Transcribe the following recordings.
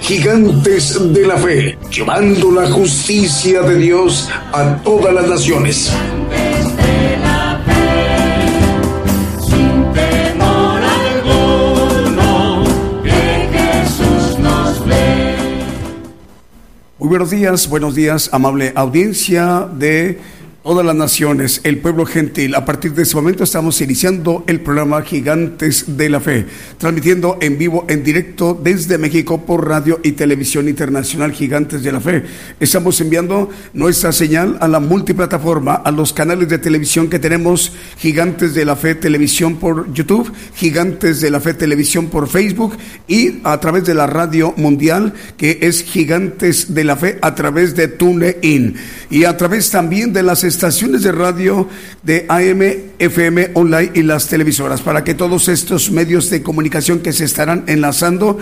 Gigantes de la Fe, llevando la justicia de Dios a todas las naciones. Muy buenos días, buenos días, amable audiencia de todas las naciones, el pueblo gentil. A partir de este momento estamos iniciando el programa Gigantes de la Fe, transmitiendo en vivo, en directo desde México por radio y televisión internacional Gigantes de la Fe. Estamos enviando nuestra señal a la multiplataforma, a los canales de televisión que tenemos, Gigantes de la Fe Televisión por YouTube, Gigantes de la Fe Televisión por Facebook y a través de la radio mundial que es Gigantes de la Fe a través de TuneIn y a través también de las de radio de AM, FM, online y las televisoras, para que todos estos medios de comunicación que se estarán enlazando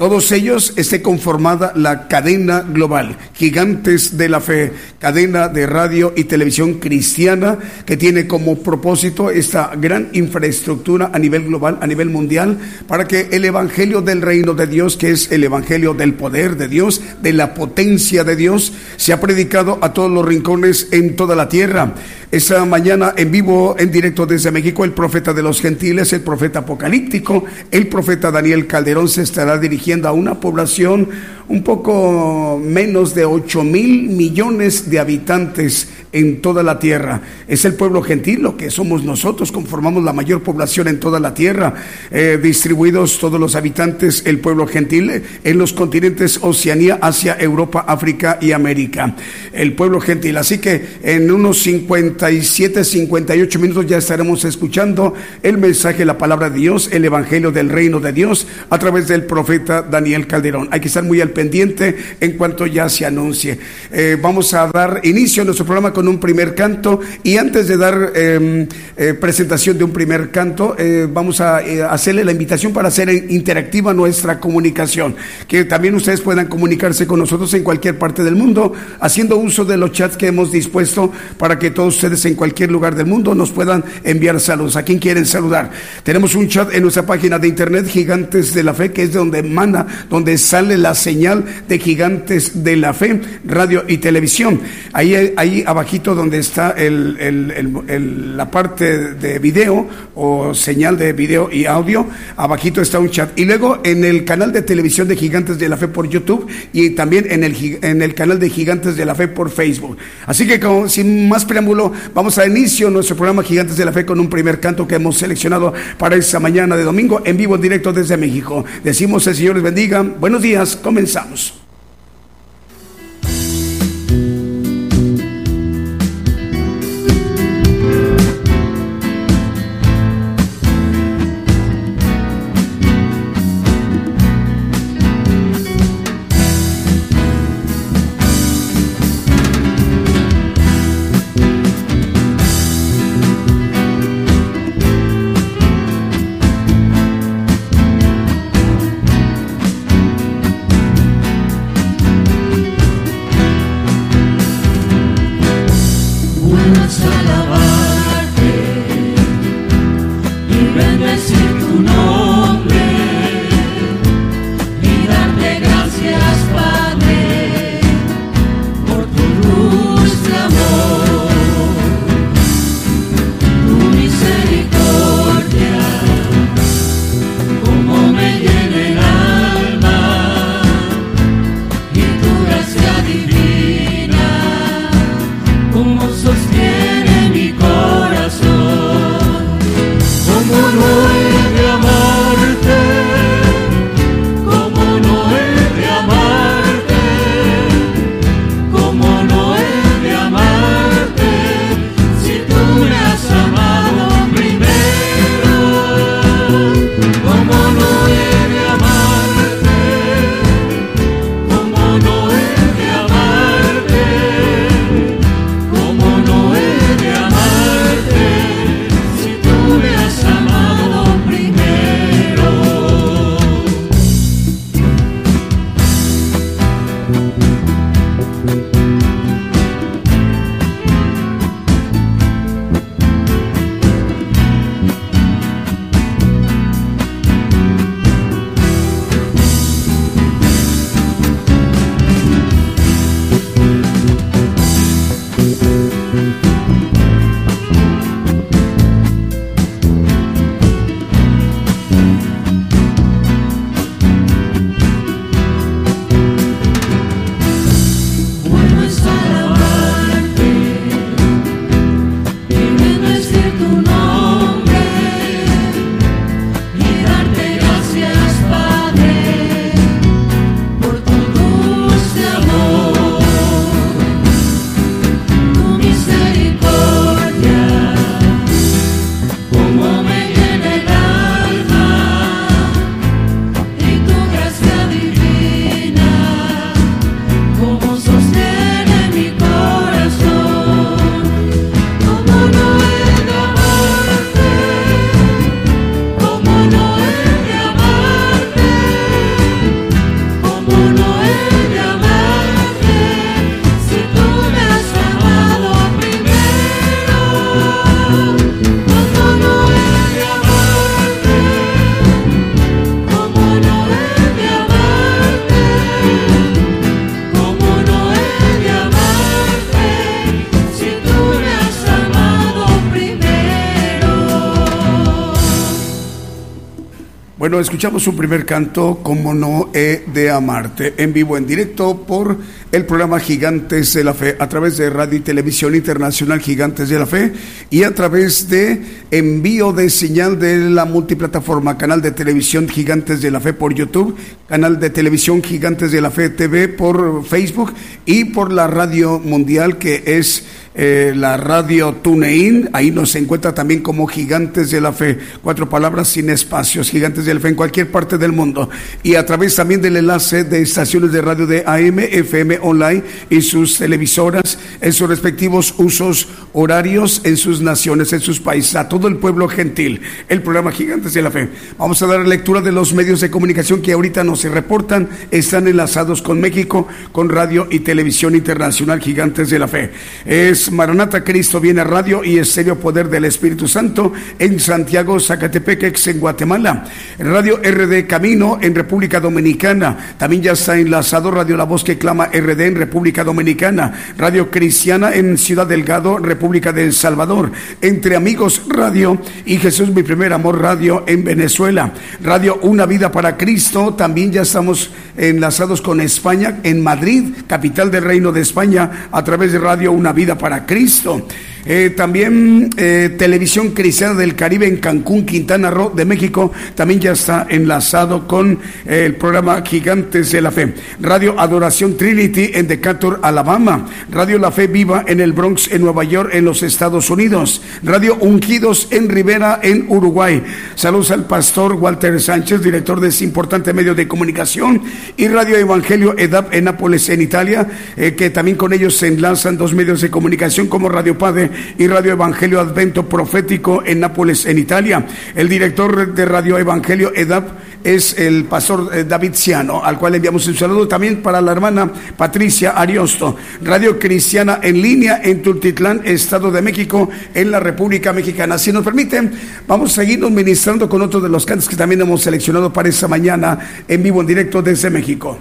todos ellos esté conformada la cadena global, Gigantes de la Fe, cadena de radio y televisión cristiana que tiene como propósito esta gran infraestructura a nivel global, a nivel mundial, para que el Evangelio del reino de Dios, que es el Evangelio del poder de Dios, de la potencia de Dios, sea predicado a todos los rincones en toda la tierra. Esa mañana en vivo, en directo desde México, el profeta de los gentiles, el profeta apocalíptico, el profeta Daniel Calderón se estará dirigiendo a una población un poco menos de 8 mil millones de habitantes en toda la tierra. Es el pueblo gentil, lo que somos nosotros, conformamos la mayor población en toda la tierra, eh, distribuidos todos los habitantes, el pueblo gentil, en los continentes Oceanía, Asia, Europa, África y América. El pueblo gentil. Así que en unos 57, 58 minutos ya estaremos escuchando el mensaje, la palabra de Dios, el evangelio del reino de Dios a través del profeta Daniel Calderón. Hay que estar muy al pendiente en cuanto ya se anuncie. Eh, vamos a dar inicio a nuestro programa con un primer canto y antes de dar em, eh, presentación de un primer canto, eh, vamos a hacerle la invitación para hacer interactiva nuestra comunicación, que también ustedes puedan comunicarse con nosotros en cualquier parte del mundo, haciendo uso de los chats que hemos dispuesto para que todos ustedes en cualquier lugar del mundo nos puedan enviar saludos. ¿A quién quieren saludar? Tenemos un chat en nuestra página de internet, Gigantes de la Fe, que es de donde manda, donde sale la señal de Gigantes de la Fe, radio y televisión. Ahí, ahí abajito donde está el, la parte de video o señal de video y audio, abajito está un chat. Y luego en el canal de televisión de Gigantes de la Fe por YouTube y también en el, en el canal de Gigantes de la Fe por Facebook. Así que sin más preámbulo, vamos a inicio nuestro programa Gigantes de la Fe con un primer canto que hemos seleccionado para esta mañana de domingo en vivo, en directo desde México. Decimos el Señor les bendiga. Buenos días, comenzamos. Bueno, escuchamos su primer canto, Como no he de amarte, en vivo, en directo por el programa Gigantes de la Fe, a través de Radio y Televisión Internacional Gigantes de la Fe y a través de envío de señal de la multiplataforma, canal de televisión Gigantes de la Fe por YouTube, canal de televisión Gigantes de la Fe TV por Facebook y por la radio mundial que es eh, la radio TuneIn, ahí nos encuentra también como Gigantes de la Fe, cuatro palabras sin espacios, Gigantes de la Fe en cualquier parte del mundo, y a través también del enlace de estaciones de radio de AM, FM online y sus televisoras en sus respectivos usos horarios en sus naciones, en sus países, a todo el pueblo gentil, el programa Gigantes de la Fe. Vamos a dar lectura de los medios de comunicación que ahorita nos reportan, están enlazados con México, con radio y televisión internacional Gigantes de la Fe. Es Maranata Cristo viene a radio y estéreo poder del Espíritu Santo en Santiago, Zacatepeque, en Guatemala. Radio RD Camino en República Dominicana. También ya está enlazado Radio La Voz que clama RD en República Dominicana. Radio Cristiana en Ciudad Delgado, República de El Salvador. Entre Amigos Radio y Jesús mi primer amor radio en Venezuela. Radio Una Vida para Cristo. También ya estamos enlazados con España en Madrid, capital del Reino de España, a través de Radio Una Vida para Cristo. Eh, también eh, Televisión Cristiana del Caribe en Cancún, Quintana Roo de México, también ya está enlazado con eh, el programa Gigantes de la Fe. Radio Adoración Trinity en Decatur, Alabama. Radio La Fe Viva en el Bronx, en Nueva York, en los Estados Unidos. Radio Ungidos en Rivera, en Uruguay. Saludos al pastor Walter Sánchez, director de ese importante medio de comunicación. Y Radio Evangelio EDAP en Nápoles, en Italia, que también con ellos se enlazan dos medios de comunicación como Radio Padre y Radio Evangelio Advento Profético en Nápoles, en Italia. El director de Radio Evangelio EDAP es el pastor eh, David Ciano, al cual enviamos un saludo también para la hermana Patricia Ariosto. Radio Cristiana en línea en Tultitlán, Estado de México, en la República Mexicana. Si nos permiten, vamos a seguirnos ministrando con otro de los cantos que también hemos seleccionado para esta mañana en vivo, en directo desde México.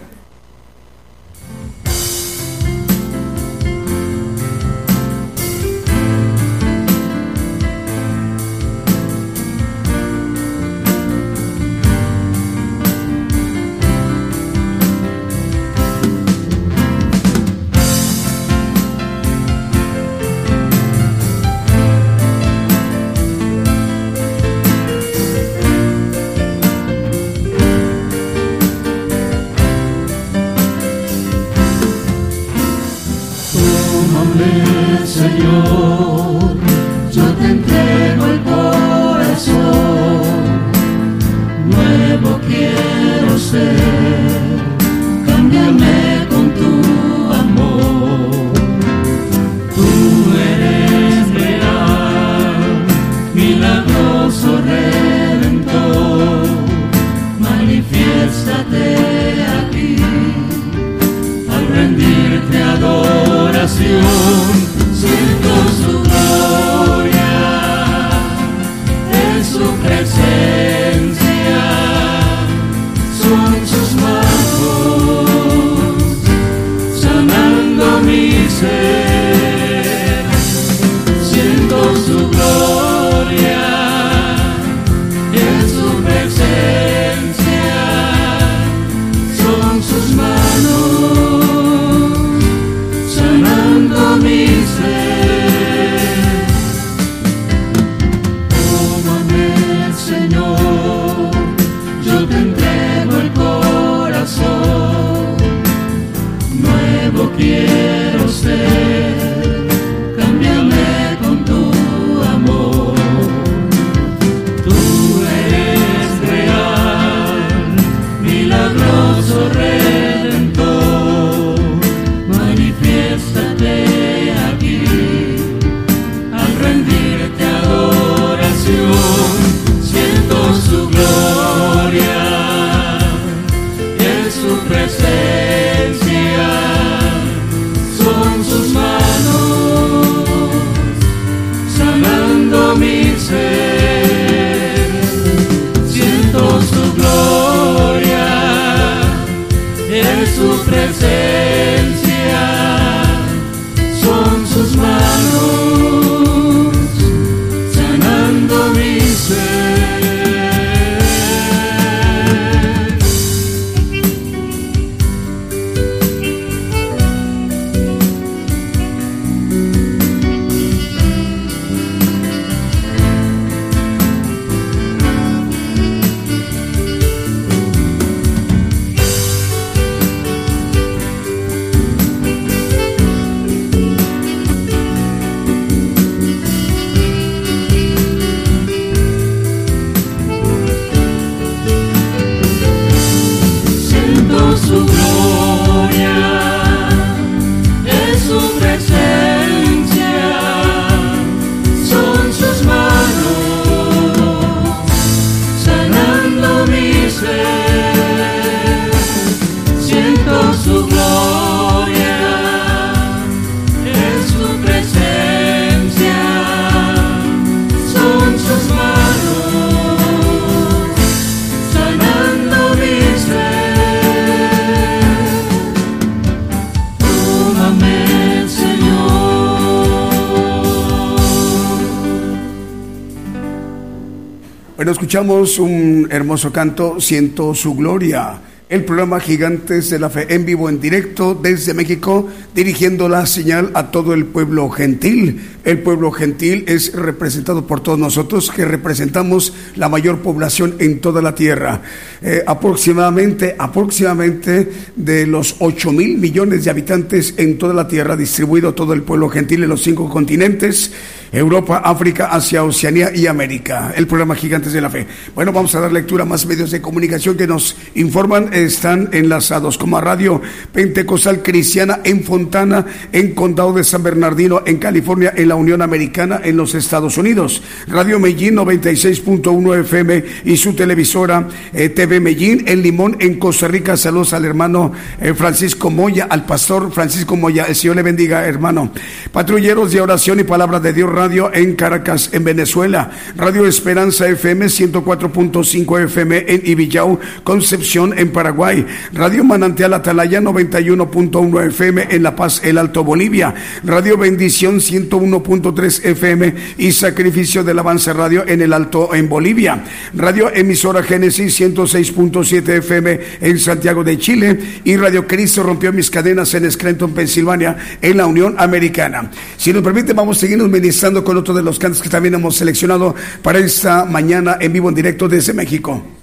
Escuchamos un hermoso canto, Siento su gloria el programa Gigantes de la Fe en vivo, en directo desde México, dirigiendo la señal a todo el pueblo gentil. El pueblo gentil es representado por todos nosotros que representamos la mayor población en toda la tierra. Eh, aproximadamente, aproximadamente de los 8 mil millones de habitantes en toda la tierra, distribuido todo el pueblo gentil en los cinco continentes. Europa, África, Asia, Oceanía y América. El programa Gigantes de la Fe. Bueno, vamos a dar lectura a más medios de comunicación que nos informan. Están enlazados como Radio Pentecostal Cristiana en Fontana, en Condado de San Bernardino, en California, en la Unión Americana, en los Estados Unidos. Radio Medellín 96.1 FM y su televisora eh, TV Medellín en Limón, en Costa Rica. Saludos al hermano eh, Francisco Moya, al pastor Francisco Moya. El Señor le bendiga, hermano. Patrulleros de oración y palabra de Dios Radio en Caracas, en Venezuela. Radio Esperanza FM 104.5 FM en Ibillau, Concepción, en Paraguay. Radio Manantial Atalaya 91.1 FM en La Paz, el Alto Bolivia. Radio Bendición 101.3 FM y Sacrificio del Avance Radio en el Alto en Bolivia. Radio Emisora Génesis 106.7 FM en Santiago de Chile y Radio Cristo rompió mis cadenas en Scranton, Pensilvania, en la Unión Americana. Si nos permite, vamos a seguirnos ministrando con otro de los cantos que también hemos seleccionado para esta mañana en vivo en directo desde México.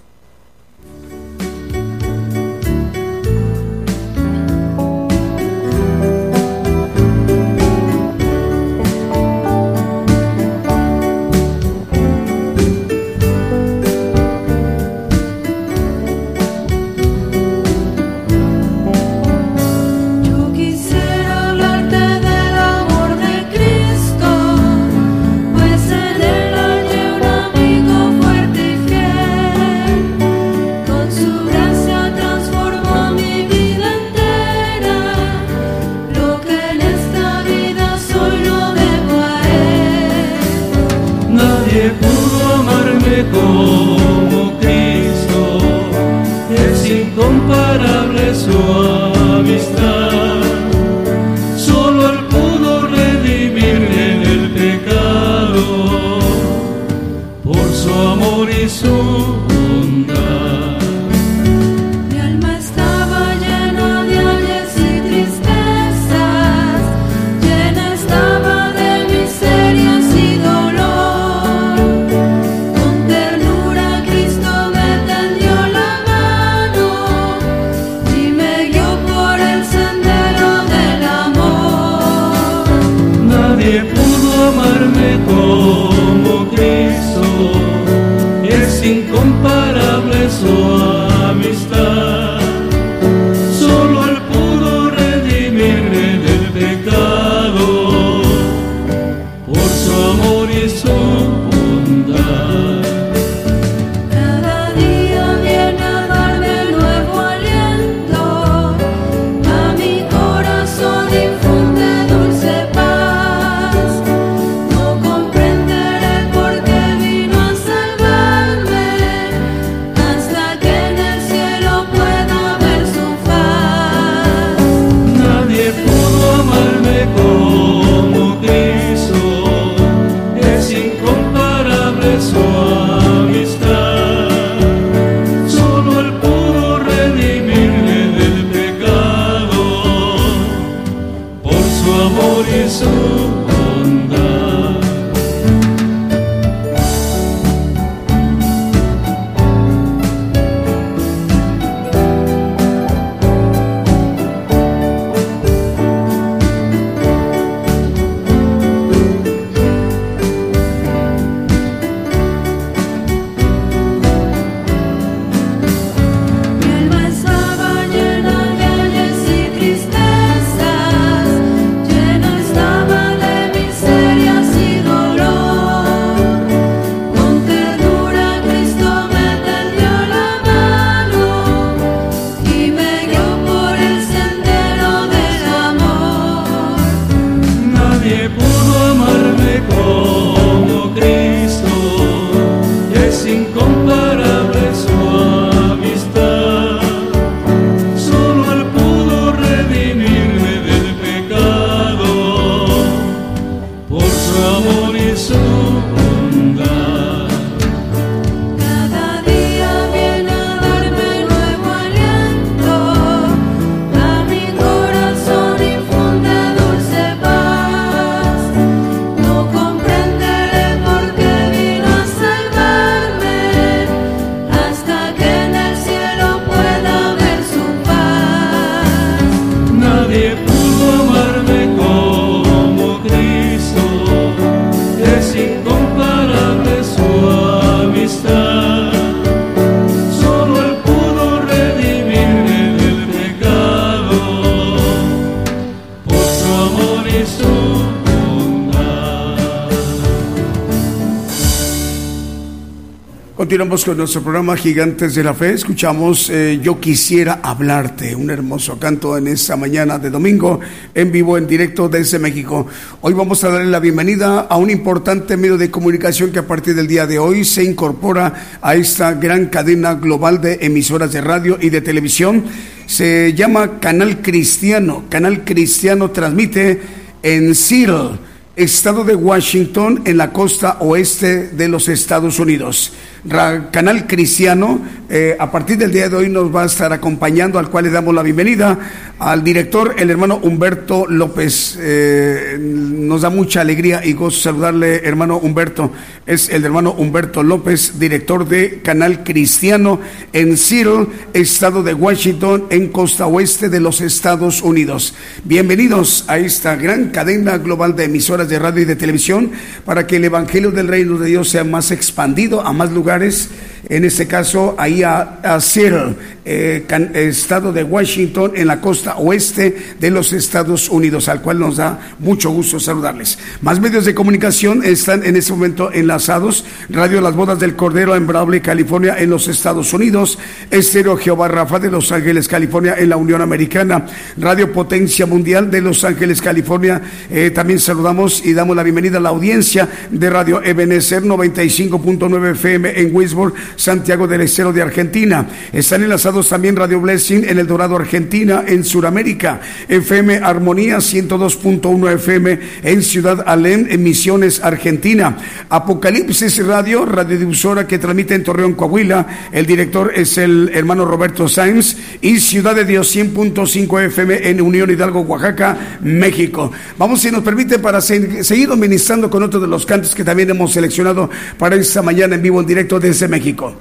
Con nuestro programa Gigantes de la Fe. Escuchamos eh, Yo quisiera hablarte, un hermoso canto en esta mañana de domingo, en vivo, en directo desde México. Hoy vamos a darle la bienvenida a un importante medio de comunicación que a partir del día de hoy se incorpora a esta gran cadena global de emisoras de radio y de televisión. Se llama Canal Cristiano. Canal Cristiano transmite en Seattle estado de Washington en la costa oeste de los Estados Unidos. Canal Cristiano, eh, a partir del día de hoy nos va a estar acompañando, al cual le damos la bienvenida al director, el hermano Humberto López. Eh, nos da mucha alegría y gozo saludarle, hermano Humberto. Es el hermano Humberto López, director de Canal Cristiano en Seattle, estado de Washington, en costa oeste de los Estados Unidos. Bienvenidos a esta gran cadena global de emisoras de radio y de televisión para que el Evangelio del Reino de Dios sea más expandido a más lugares en este caso ahí a, a Seattle, eh, estado de Washington, en la costa oeste de los Estados Unidos, al cual nos da mucho gusto saludarles. Más medios de comunicación están en este momento enlazados. Radio Las Bodas del Cordero en Brawley, California, en los Estados Unidos. Estéreo Jehová Rafa de Los Ángeles, California, en la Unión Americana. Radio Potencia Mundial de Los Ángeles, California. Eh, también saludamos y damos la bienvenida a la audiencia de Radio Ebenezer 95.9 FM en Wisborne, Santiago del Estero de Argentina. Están enlazados también Radio Blessing en El Dorado, Argentina, en Sudamérica. FM Armonía 102.1 FM en Ciudad Alén, en Misiones, Argentina. Apocalipsis Radio, radiodifusora que transmite en Torreón, Coahuila. El director es el hermano Roberto Sainz. Y Ciudad de Dios 100.5 FM en Unión Hidalgo, Oaxaca, México. Vamos, si nos permite, para seguir ministrando con otro de los cantos que también hemos seleccionado para esta mañana en vivo, en directo desde México.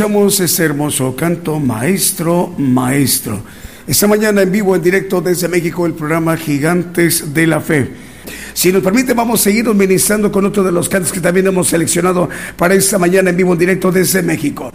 Escuchamos ese hermoso canto, Maestro, Maestro. Esta mañana en vivo, en directo desde México, el programa Gigantes de la Fe. Si nos permite, vamos a seguir ministrando con otro de los cantos que también hemos seleccionado para esta mañana en vivo, en directo desde México.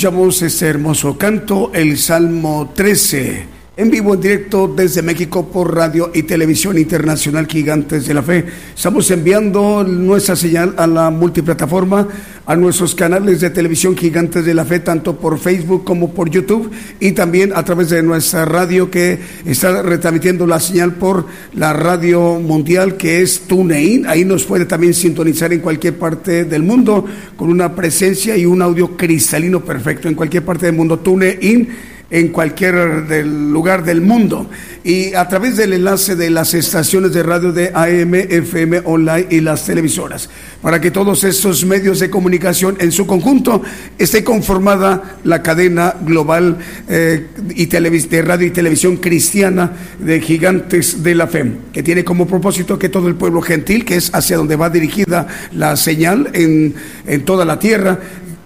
Escuchamos ese hermoso canto, el Salmo 13 en vivo, en directo desde México por radio y televisión internacional Gigantes de la Fe. Estamos enviando nuestra señal a la multiplataforma, a nuestros canales de televisión Gigantes de la Fe, tanto por Facebook como por YouTube y también a través de nuestra radio que está retransmitiendo la señal por la radio mundial que es TuneIn. Ahí nos puede también sintonizar en cualquier parte del mundo con una presencia y un audio cristalino perfecto en cualquier parte del mundo. TuneIn en cualquier lugar del mundo. Y a través del enlace de las estaciones de radio de AM, FM, online y las televisoras, para que todos estos medios de comunicación en su conjunto esté conformada la cadena global eh, y de radio y televisión cristiana de gigantes de la fe, que tiene como propósito que todo el pueblo gentil, que es hacia donde va dirigida la señal en, en toda la tierra,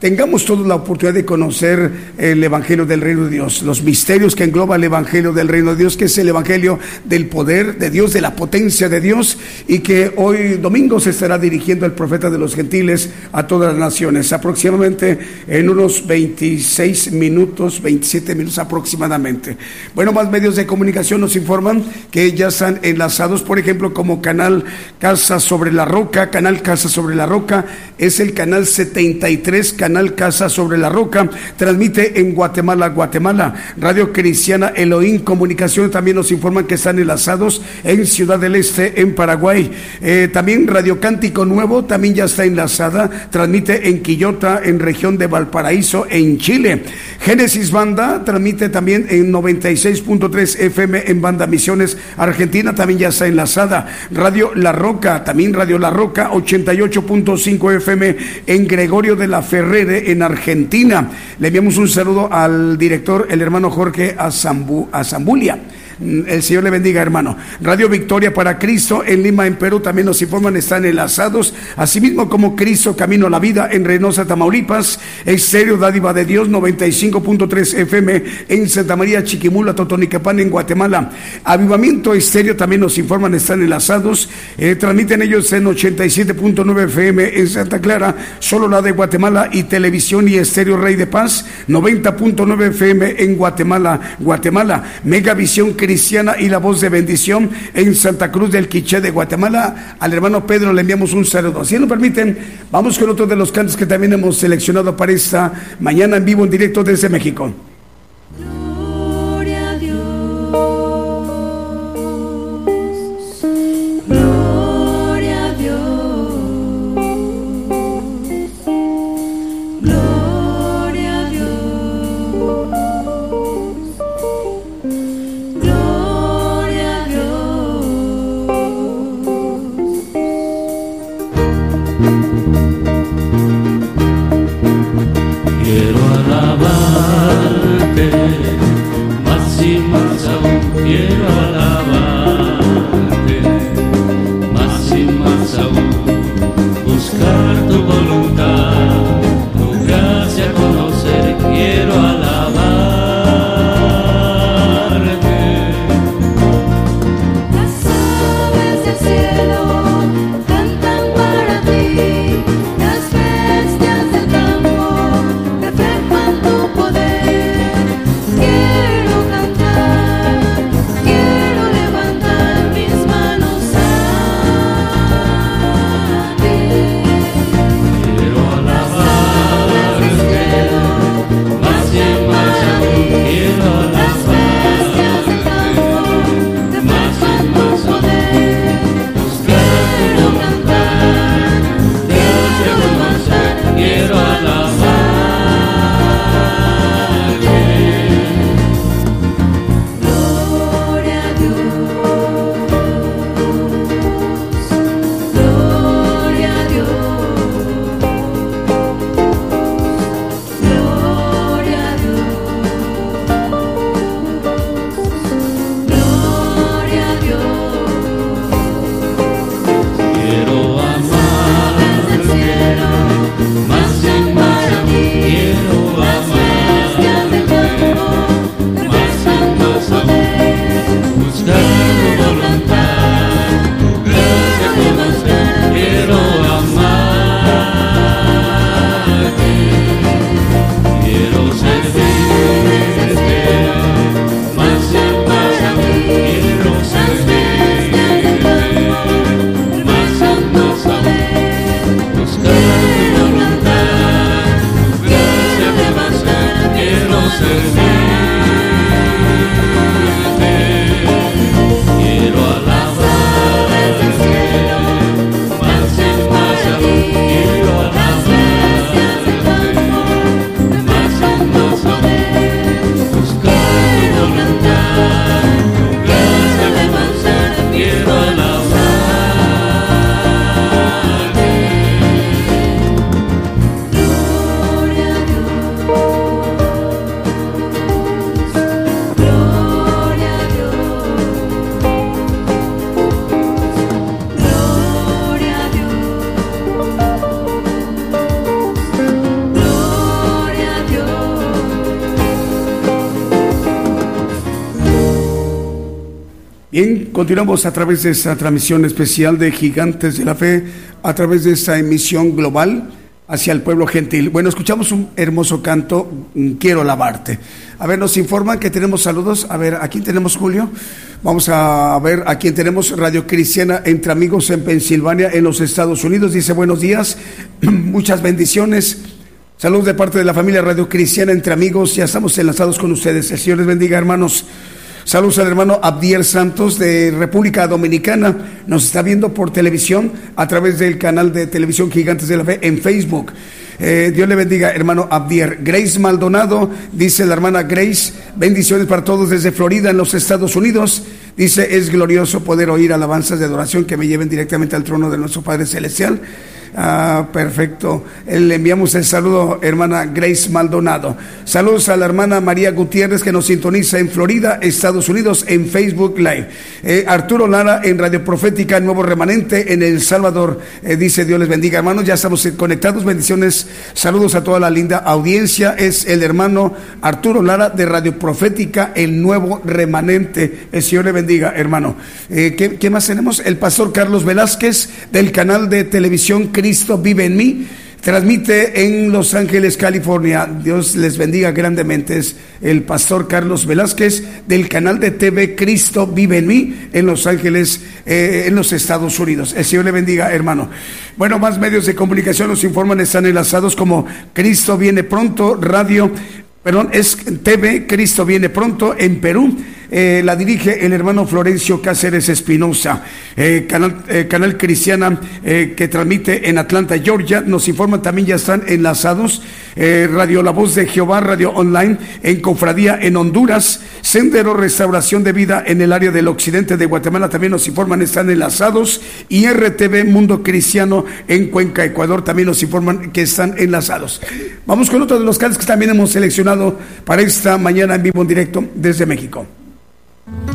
tengamos todos la oportunidad de conocer el Evangelio del Reino de Dios, los misterios que engloba el Evangelio del Reino de Dios, que es el Evangelio del poder de Dios, de la potencia de Dios, y que hoy domingo se estará dirigiendo el profeta de los gentiles a todas las naciones, aproximadamente en unos 26 minutos, 27 minutos aproximadamente. Bueno, más medios de comunicación nos informan que ya están enlazados, por ejemplo, como canal Casa sobre la Roca, canal Casa sobre la Roca, es el canal 73, canal Casa sobre la Roca, transmite en Guatemala, Guatemala. Radio Cristiana Elohim Comunicación también nos informan que están enlazados en Ciudad del Este, en Paraguay. Eh, también Radio Cántico Nuevo también ya está enlazada, transmite en Quillota, en región de Valparaíso, en Chile. Génesis Banda transmite también en 96.3 FM en Banda Misiones, Argentina, también ya está enlazada. Radio La Roca, también Radio La Roca, 88.5 FM en Gregorio de la Ferrer en Argentina. Le enviamos un saludo al director, el hermano Jorge Azambulia. El Señor le bendiga, hermano. Radio Victoria para Cristo en Lima, en Perú, también nos informan, están enlazados. Asimismo, como Cristo Camino a la Vida en Reynosa, Tamaulipas. Estéreo Dádiva de Dios, 95.3 FM en Santa María, Chiquimula, Totonicapán, en Guatemala. Avivamiento Estéreo también nos informan, están enlazados. Eh, transmiten ellos en 87.9 FM en Santa Clara, solo la de Guatemala y Televisión y Estéreo Rey de Paz, 90.9 FM en Guatemala, Guatemala. Megavisión Cristiana y la Voz de Bendición en Santa Cruz del Quiché de Guatemala. Al hermano Pedro le enviamos un saludo. Si nos permiten, vamos con otro de los cantos que también hemos seleccionado para esta mañana en vivo, en directo desde México. Continuamos a través de esta transmisión especial de Gigantes de la Fe, a través de esta emisión global hacia el pueblo gentil. Bueno, escuchamos un hermoso canto, Quiero lavarte. A ver, nos informan que tenemos saludos. A ver, ¿a quién tenemos, Julio? Vamos a ver a quién tenemos Radio Cristiana entre amigos en Pensilvania, en los Estados Unidos. Dice, buenos días, muchas bendiciones. Saludos de parte de la familia Radio Cristiana entre amigos. Ya estamos enlazados con ustedes. El Señor les bendiga, hermanos. Saludos al hermano Abdiel Santos de República Dominicana. Nos está viendo por televisión a través del canal de televisión Gigantes de la Fe en Facebook. Eh, Dios le bendiga, hermano Abdier. Grace Maldonado, dice la hermana Grace, bendiciones para todos desde Florida, en los Estados Unidos. Dice, es glorioso poder oír alabanzas de adoración que me lleven directamente al trono de nuestro Padre Celestial. Ah, perfecto. Le enviamos el saludo, hermana Grace Maldonado. Saludos a la hermana María Gutiérrez que nos sintoniza en Florida, Estados Unidos, en Facebook Live. Eh, Arturo Lara en Radio Profética, Nuevo Remanente en El Salvador. Eh, dice Dios les bendiga, hermanos. Ya estamos conectados. Bendiciones. Saludos a toda la linda audiencia. Es el hermano Arturo Lara de Radio Profética, el Nuevo Remanente. El Señor le bendiga, hermano. Eh, ¿qué, ¿qué, más tenemos? El pastor Carlos Velázquez del canal de televisión Cristo vive en mí. Transmite en Los Ángeles, California. Dios les bendiga grandemente. Es el pastor Carlos Velázquez del canal de TV Cristo vive en mí en Los Ángeles, eh, en los Estados Unidos. El Señor le bendiga, hermano. Bueno, más medios de comunicación nos informan, están enlazados como Cristo viene pronto, radio, perdón, es TV Cristo viene pronto en Perú eh, la dirige el hermano Florencio Cáceres Espinosa, eh, canal, eh, canal cristiana que transmite en Atlanta, Georgia. Nos informan también ya están enlazados Radio La Voz de Jehová, Radio Online en Cofradía en Honduras, Sendero Restauración de Vida en el área del occidente de Guatemala también nos informan están enlazados y RTV Mundo Cristiano en Cuenca, Ecuador también nos informan que están enlazados. Vamos con otro de los canales que también hemos seleccionado para esta mañana en vivo en directo desde México. Mm-hmm.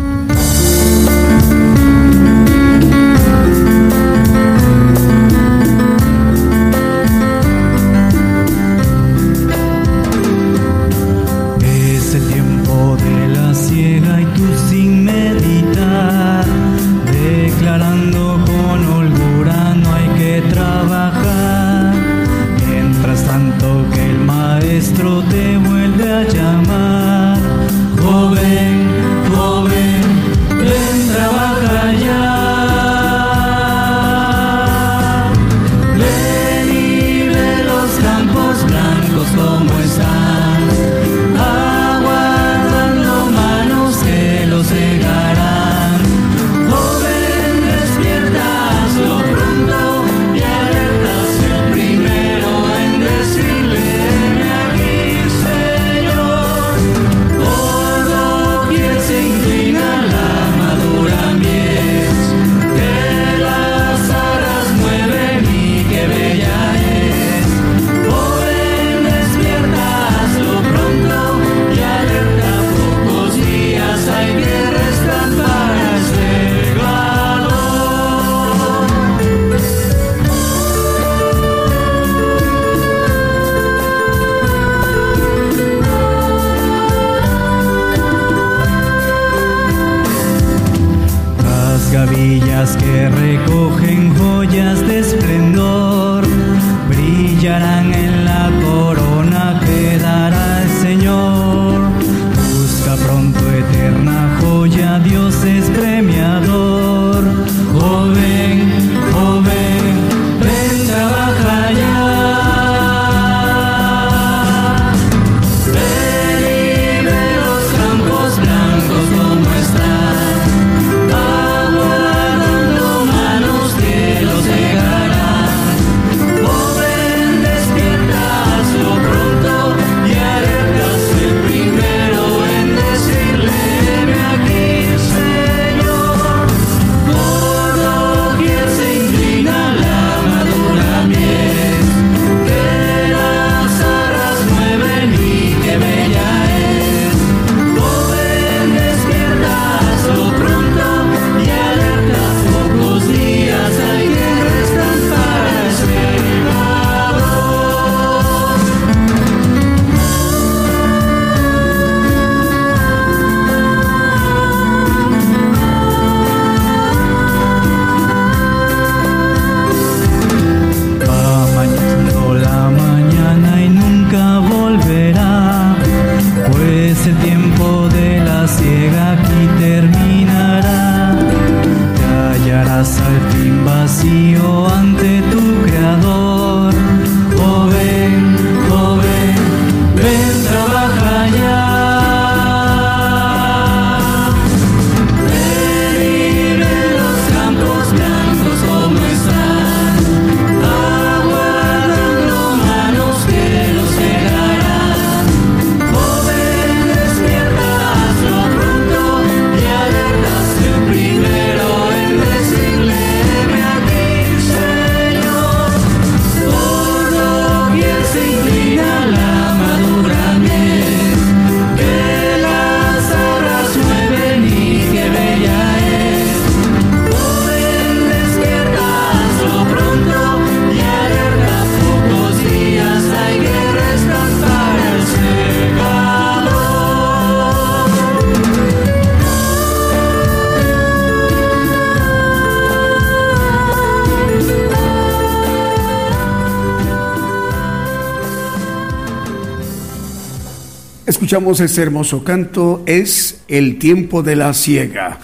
Escuchamos este hermoso canto, es El tiempo de la ciega.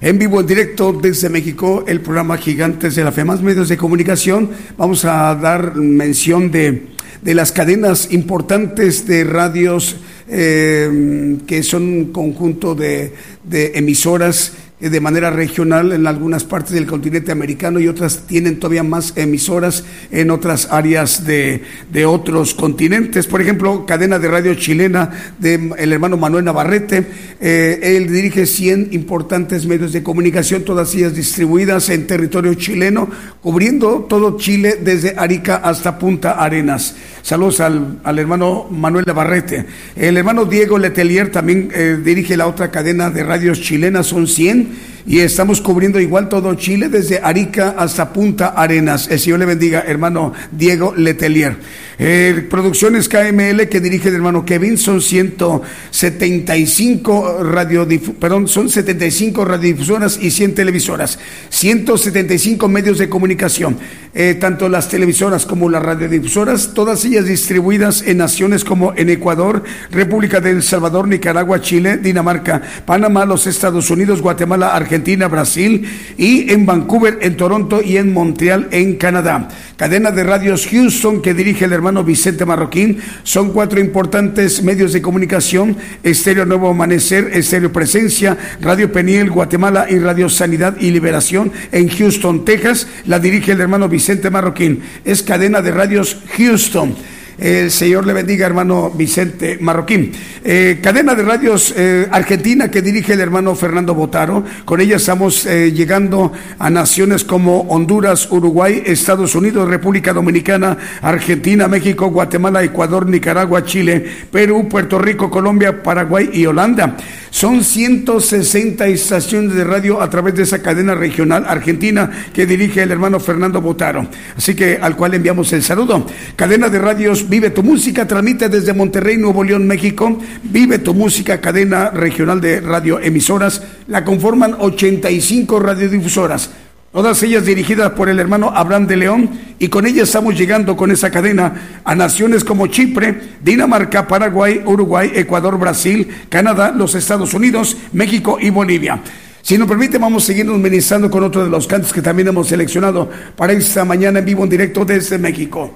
En vivo, en directo desde México, el programa Gigantes de la Fe, más medios de comunicación. Vamos a dar mención de, de las cadenas importantes de radios eh, que son un conjunto de, de emisoras eh, de manera regional en algunas partes del continente americano y otras tienen todavía más emisoras en otras áreas de, de otros continentes. Por ejemplo, cadena de radio chilena del el hermano Manuel Navarrete. Eh, él dirige 100 importantes medios de comunicación, todas ellas distribuidas en territorio chileno, cubriendo todo Chile desde Arica hasta Punta Arenas. Saludos al, al hermano Manuel Navarrete. El hermano Diego Letelier también eh, dirige la otra cadena de radios chilenas, son 100 y estamos cubriendo igual todo Chile, desde Arica hasta Punta Arenas. El Señor le bendiga, hermano Diego Letelier. Eh, producciones KML que dirige el hermano Kevin son 175 radio, perdón, son 75 radiodifusoras y 100 televisoras, 175 medios de comunicación, eh, tanto las televisoras como las radiodifusoras, todas ellas distribuidas en naciones como en Ecuador, República del Salvador, Nicaragua, Chile, Dinamarca, Panamá, los Estados Unidos, Guatemala, Argentina, Brasil y en Vancouver, en Toronto y en Montreal, en Canadá. Cadena de radios Houston que dirige el hermano Vicente Marroquín. Son cuatro importantes medios de comunicación, Estéreo Nuevo Amanecer, Estéreo Presencia, Radio Peniel, Guatemala y Radio Sanidad y Liberación en Houston, Texas. La dirige el hermano Vicente Marroquín. Es cadena de radios Houston. El Señor le bendiga, hermano Vicente Marroquín. Eh, cadena de radios eh, argentina que dirige el hermano Fernando Botaro. Con ella estamos eh, llegando a naciones como Honduras, Uruguay, Estados Unidos, República Dominicana, Argentina, México, Guatemala, Ecuador, Nicaragua, Chile, Perú, Puerto Rico, Colombia, Paraguay y Holanda. Son 160 estaciones de radio a través de esa cadena regional argentina que dirige el hermano Fernando Botaro. Así que al cual enviamos el saludo. Cadena de radios Vive tu Música transmite desde Monterrey, Nuevo León, México. Vive tu Música, cadena regional de radioemisoras. La conforman 85 radiodifusoras. Todas ellas dirigidas por el hermano Abraham de León y con ellas estamos llegando con esa cadena a naciones como Chipre, Dinamarca, Paraguay, Uruguay, Ecuador, Brasil, Canadá, los Estados Unidos, México y Bolivia. Si nos permite, vamos a seguirnos ministrando con otro de los cantos que también hemos seleccionado para esta mañana en vivo en directo desde México.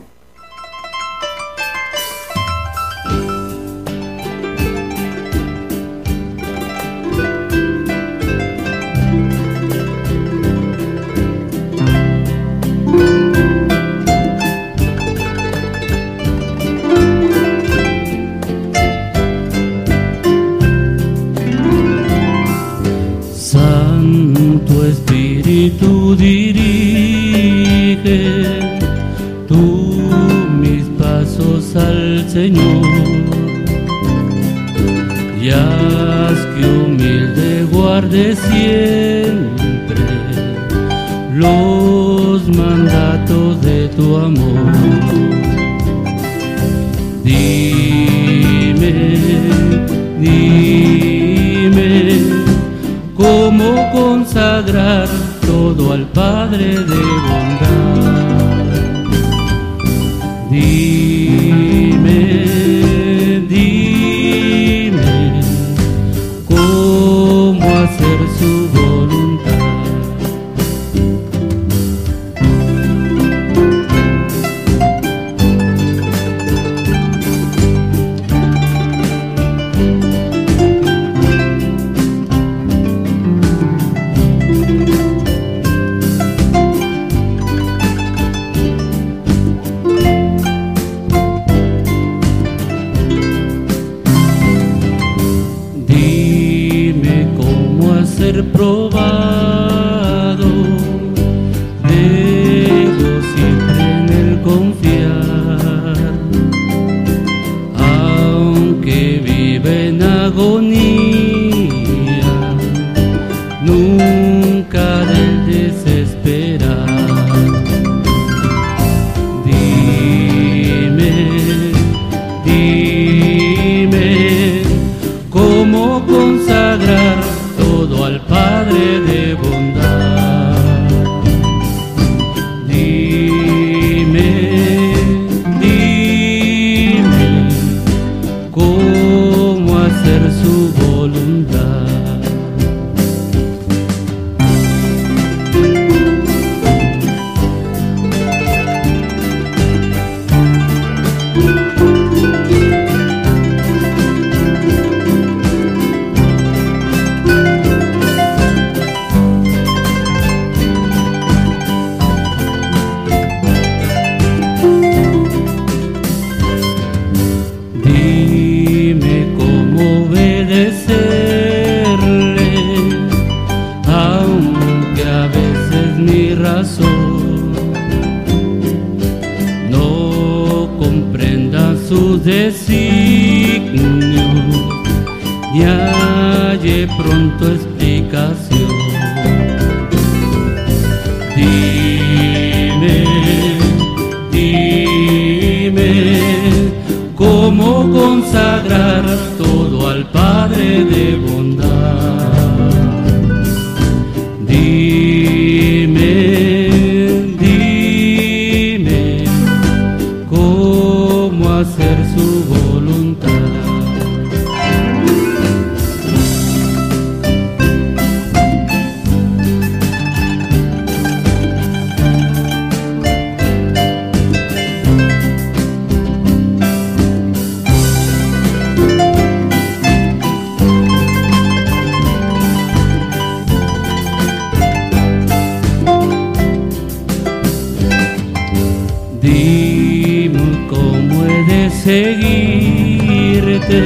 seguirte,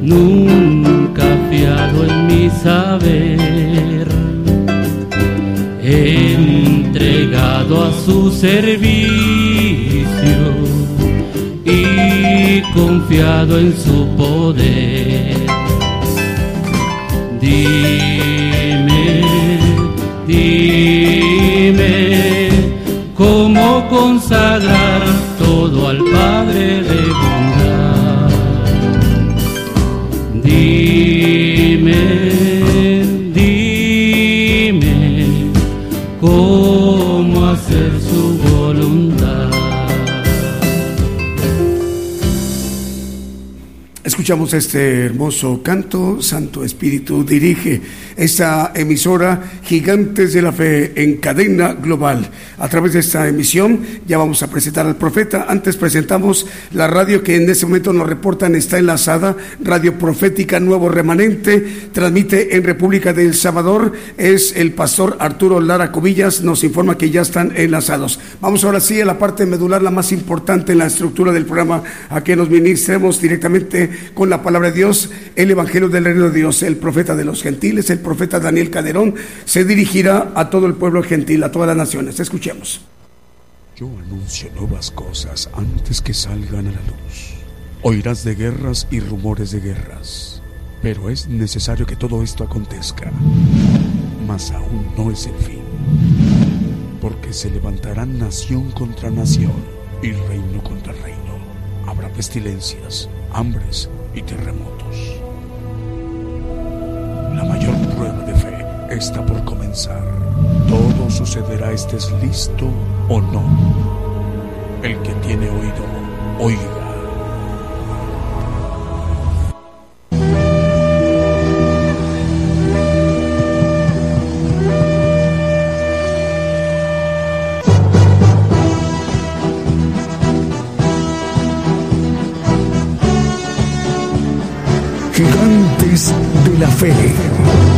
nunca fiado en mi saber, entregado a su servicio y confiado en su poder. Escuchamos este hermoso canto, Santo Espíritu dirige esta emisora Gigantes de la Fe en cadena global. A través de esta emisión ya vamos a presentar al profeta. Antes presentamos la radio que en este momento nos reportan está enlazada, Radio Profética Nuevo Remanente, transmite en República del Salvador, es el pastor Arturo Lara Covillas, nos informa que ya están enlazados. Vamos ahora sí a la parte medular, la más importante en la estructura del programa, a que nos ministremos directamente con la palabra de Dios, el Evangelio del Reino de Dios, el profeta de los gentiles, el profeta Daniel Caderón, se dirigirá a todo el pueblo gentil, a todas las naciones. Escuchemos. Yo anuncio nuevas cosas antes que salgan a la luz. Oirás de guerras y rumores de guerras, pero es necesario que todo esto acontezca. Mas aún no es el fin, porque se levantarán nación contra nación y reino contra reino. Habrá pestilencias, hambres y terremotos. La mayor está por comenzar. Todo sucederá estés listo o no. El que tiene oído, oiga. de la Fe.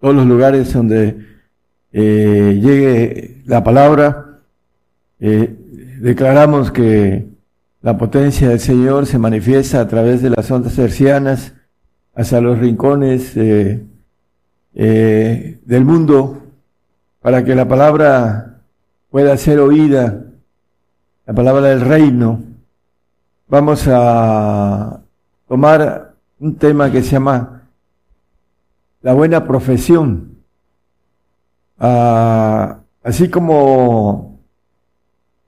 todos los lugares donde eh, llegue la palabra. Eh, declaramos que la potencia del Señor se manifiesta a través de las ondas hercianas hacia los rincones eh, eh, del mundo para que la palabra pueda ser oída, la palabra del reino. Vamos a tomar un tema que se llama la buena profesión. Ah, así como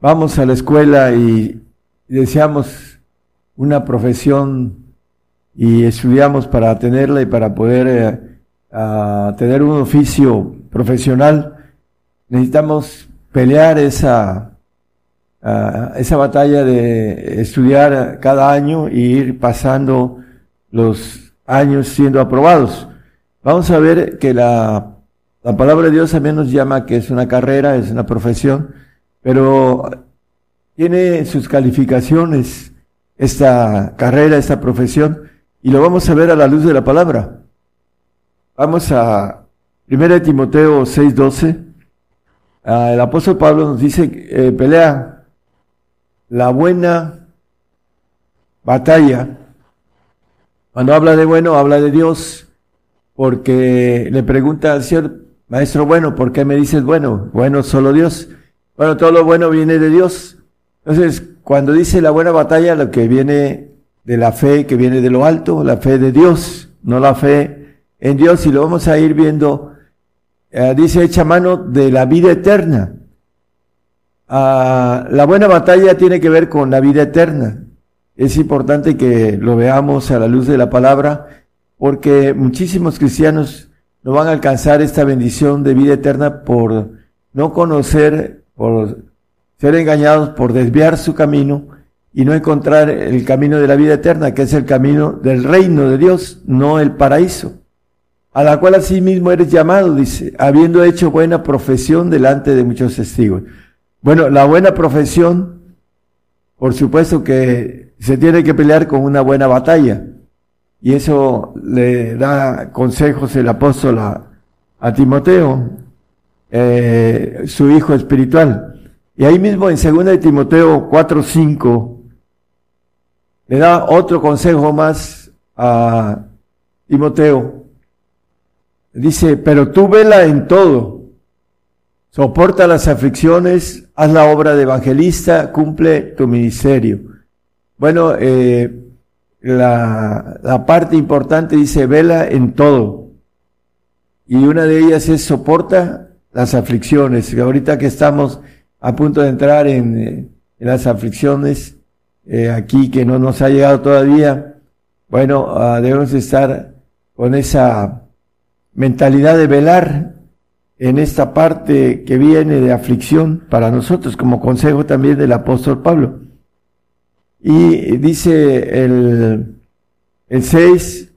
vamos a la escuela y deseamos una profesión y estudiamos para tenerla y para poder eh, tener un oficio profesional, necesitamos pelear esa, esa batalla de estudiar cada año y ir pasando los años siendo aprobados. Vamos a ver que la, la palabra de Dios también nos llama que es una carrera, es una profesión, pero tiene sus calificaciones esta carrera, esta profesión, y lo vamos a ver a la luz de la palabra. Vamos a 1 Timoteo 6:12. Ah, el apóstol Pablo nos dice, eh, pelea la buena batalla. Cuando habla de bueno, habla de Dios, porque le pregunta al Señor, Maestro bueno, ¿por qué me dices bueno? Bueno, solo Dios. Bueno, todo lo bueno viene de Dios. Entonces, cuando dice la buena batalla, lo que viene de la fe, que viene de lo alto, la fe de Dios, no la fe en Dios, y lo vamos a ir viendo, eh, dice, echa mano de la vida eterna. Ah, la buena batalla tiene que ver con la vida eterna. Es importante que lo veamos a la luz de la palabra, porque muchísimos cristianos no van a alcanzar esta bendición de vida eterna por no conocer, por ser engañados, por desviar su camino y no encontrar el camino de la vida eterna, que es el camino del reino de Dios, no el paraíso, a la cual asimismo eres llamado, dice, habiendo hecho buena profesión delante de muchos testigos. Bueno, la buena profesión, por supuesto que se tiene que pelear con una buena batalla. Y eso le da consejos el apóstol a, Timoteo, eh, su hijo espiritual. Y ahí mismo en 2 de Timoteo 4, 5, le da otro consejo más a Timoteo. Dice, pero tú vela en todo, soporta las aflicciones, haz la obra de evangelista, cumple tu ministerio. Bueno, eh, la, la parte importante dice, vela en todo. Y una de ellas es soporta las aflicciones. Ahorita que estamos a punto de entrar en, en las aflicciones, eh, aquí que no nos ha llegado todavía, bueno, uh, debemos estar con esa mentalidad de velar en esta parte que viene de aflicción para nosotros, como consejo también del apóstol Pablo. Y dice el, el 6,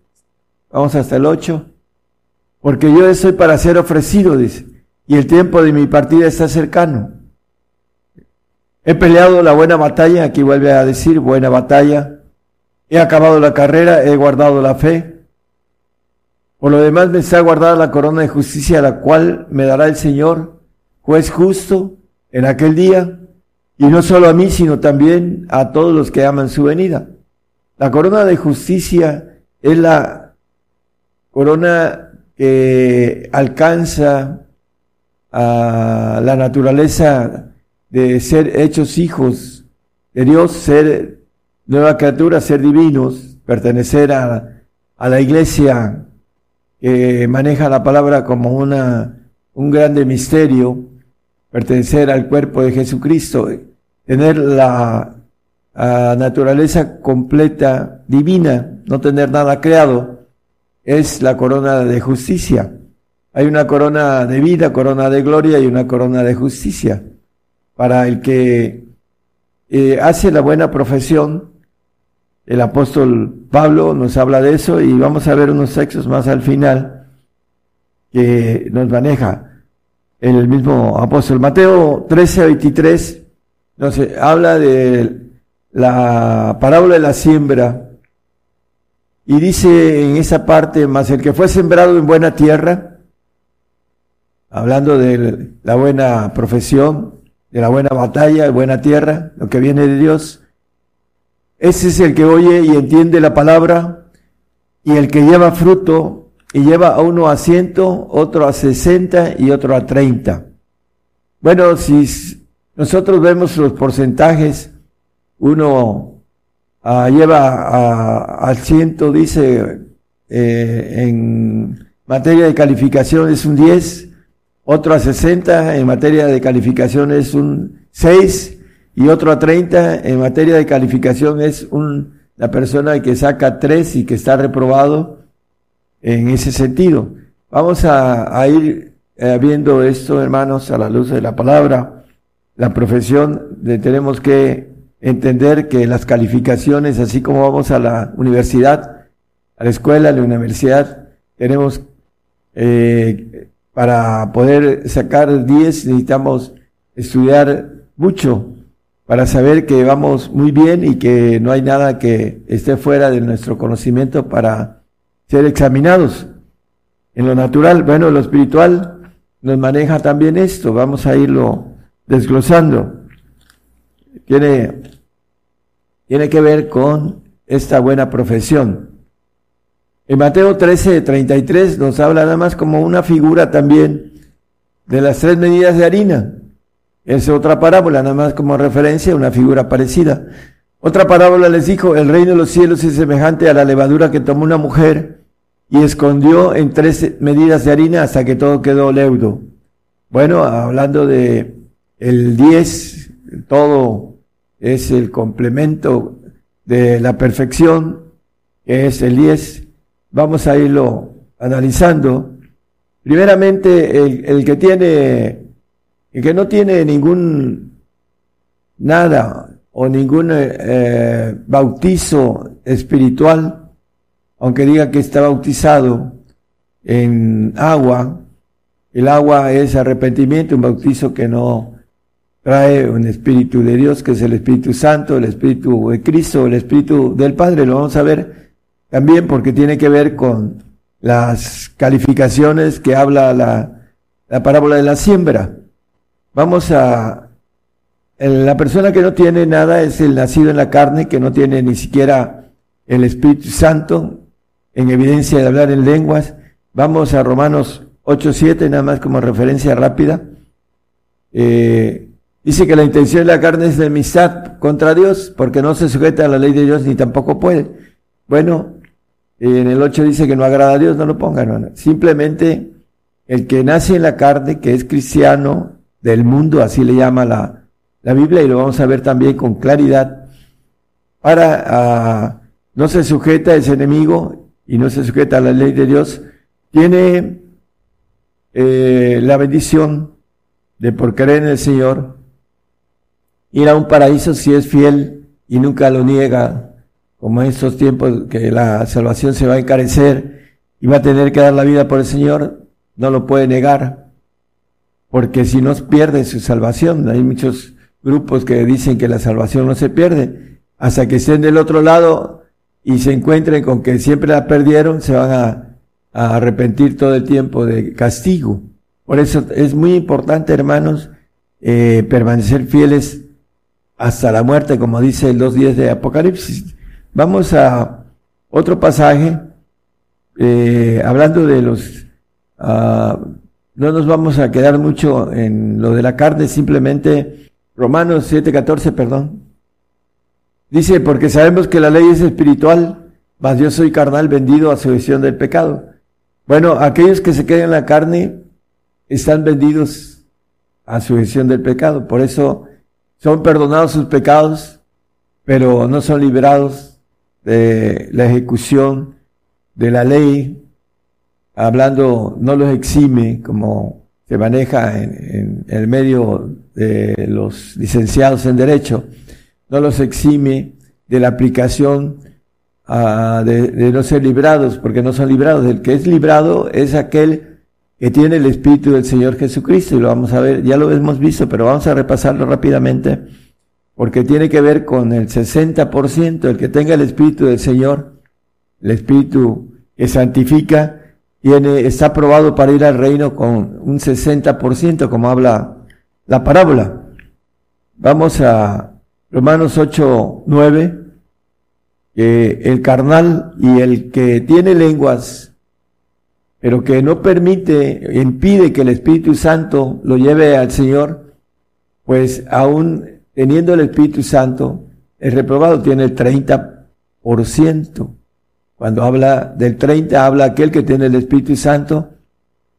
vamos hasta el 8, porque yo soy para ser ofrecido, y el tiempo de mi partida está cercano. He peleado la buena batalla, aquí vuelve a decir buena batalla. He acabado la carrera, he guardado la fe. Por lo demás me está guardada la corona de justicia, la cual me dará el Señor, juez justo, en aquel día, y no solo a mí, sino también a todos los que aman su venida. La corona de justicia es la corona que alcanza a la naturaleza de ser hechos hijos de Dios, ser nueva criatura, ser divinos, pertenecer a, a la iglesia que maneja la palabra como una, un grande misterio, pertenecer al cuerpo de Jesucristo, tener la naturaleza completa, divina, no tener nada creado, es la corona de justicia. Hay una corona de vida, corona de gloria y una corona de justicia. Para el que eh, hace la buena profesión, el apóstol Pablo nos habla de eso y vamos a ver unos textos más al final que nos maneja el mismo apóstol. Mateo 13, 23 nos habla de la parábola de la siembra y dice en esa parte, más el que fue sembrado en buena tierra, hablando de la buena profesión, de la buena batalla, de buena tierra, lo que viene de Dios, ese es el que oye y entiende la palabra y el que lleva fruto y lleva a uno a ciento, otro a sesenta y otro a treinta. Bueno, si nosotros vemos los porcentajes, uno ah, lleva al ciento, dice, eh, en materia de calificación es un 10, otro a 60 en materia de calificación es un 6 y otro a 30 en materia de calificación es un, la persona que saca 3 y que está reprobado en ese sentido. Vamos a, ir eh, viendo esto, hermanos, a la luz de la palabra la profesión, de, tenemos que entender que las calificaciones, así como vamos a la universidad, a la escuela, a la universidad, tenemos, eh, para poder sacar 10 necesitamos estudiar mucho para saber que vamos muy bien y que no hay nada que esté fuera de nuestro conocimiento para ser examinados. En lo natural, bueno, lo espiritual nos maneja también esto, vamos a irlo desglosando, tiene, tiene que ver con esta buena profesión. En Mateo 13, 33 nos habla nada más como una figura también de las tres medidas de harina. Es otra parábola, nada más como referencia, una figura parecida. Otra parábola les dijo, el reino de los cielos es semejante a la levadura que tomó una mujer y escondió en tres medidas de harina hasta que todo quedó leudo. Bueno, hablando de el 10, todo es el complemento de la perfección, que es el 10. Vamos a irlo analizando. Primeramente, el, que tiene, el que no tiene ningún nada o ningún eh, bautizo espiritual, aunque diga que está bautizado en agua, el agua es arrepentimiento, un bautizo que no trae un espíritu de Dios, que es el Espíritu Santo, el Espíritu de Cristo, el Espíritu del Padre. Lo vamos a ver también porque tiene que ver con las calificaciones que habla la, la parábola de la siembra. Vamos a la persona que no tiene nada es el nacido en la carne, que no tiene ni siquiera el Espíritu Santo, en evidencia de hablar en lenguas. Vamos a Romanos 8.7, nada más como referencia rápida. Eh, dice que la intención de la carne es de amistad contra Dios, porque no se sujeta a la ley de Dios ni tampoco puede. Bueno, en el 8 dice que no agrada a Dios, no lo pongan. Simplemente el que nace en la carne, que es cristiano del mundo, así le llama la, la Biblia y lo vamos a ver también con claridad, para ah, no se sujeta a ese enemigo y no se sujeta a la ley de Dios, tiene eh, la bendición de por creer en el Señor, ir a un paraíso si es fiel y nunca lo niega, como en estos tiempos que la salvación se va a encarecer y va a tener que dar la vida por el Señor, no lo puede negar, porque si no pierde su salvación, hay muchos grupos que dicen que la salvación no se pierde, hasta que estén del otro lado y se encuentren con que siempre la perdieron, se van a, arrepentir todo el tiempo de castigo. Por eso es muy importante, hermanos, eh, permanecer fieles hasta la muerte, como dice el 2.10 de Apocalipsis. Vamos a otro pasaje, eh, hablando de los... Ah, no nos vamos a quedar mucho en lo de la carne, simplemente Romanos 7:14, perdón. Dice, porque sabemos que la ley es espiritual, mas yo soy carnal vendido a sujeción del pecado. Bueno, aquellos que se quedan en la carne están vendidos a sujeción del pecado. Por eso son perdonados sus pecados, pero no son liberados de la ejecución de la ley. Hablando, no los exime como se maneja en, el medio de los licenciados en Derecho, no los exime de la aplicación ah, de, no ser librados, porque no son librados. El que es librado es aquel que tiene el Espíritu del Señor Jesucristo, y lo vamos a ver, ya lo hemos visto, pero vamos a repasarlo rápidamente, porque tiene que ver con el 60%, el que tenga el Espíritu del Señor, el Espíritu que santifica, está aprobado para ir al reino con un 60%, como habla la parábola. Vamos a Romanos 8, 9. el carnal y el que tiene lenguas, pero que no permite, impide que el Espíritu Santo lo lleve al Señor, pues aún teniendo el Espíritu Santo, es reprobado, tiene el 30%. Cuando habla del 30, habla aquel que tiene el Espíritu Santo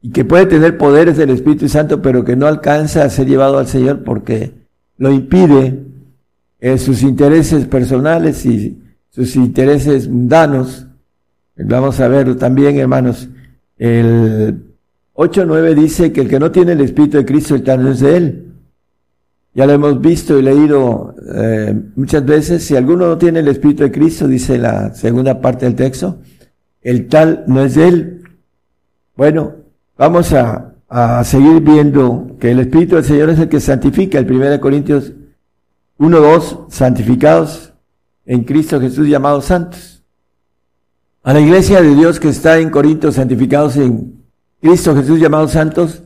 y que puede tener poderes del Espíritu Santo, pero que no alcanza a ser llevado al Señor porque lo impide en sus intereses personales y sus intereses mundanos. Vamos a verlo también, hermanos. El 8.9 dice que el que no tiene el Espíritu de Cristo, el tal no es de él. Ya lo hemos visto y leído eh, muchas veces. Si alguno no tiene el Espíritu de Cristo, dice la segunda parte del texto, el tal no es él. Bueno, vamos a, a seguir viendo que el Espíritu del Señor es el que santifica. El 1 Corintios 1, 2, santificados en Cristo Jesús llamados santos. A la iglesia de Dios que está en Corinto, santificados en Cristo Jesús llamados santos,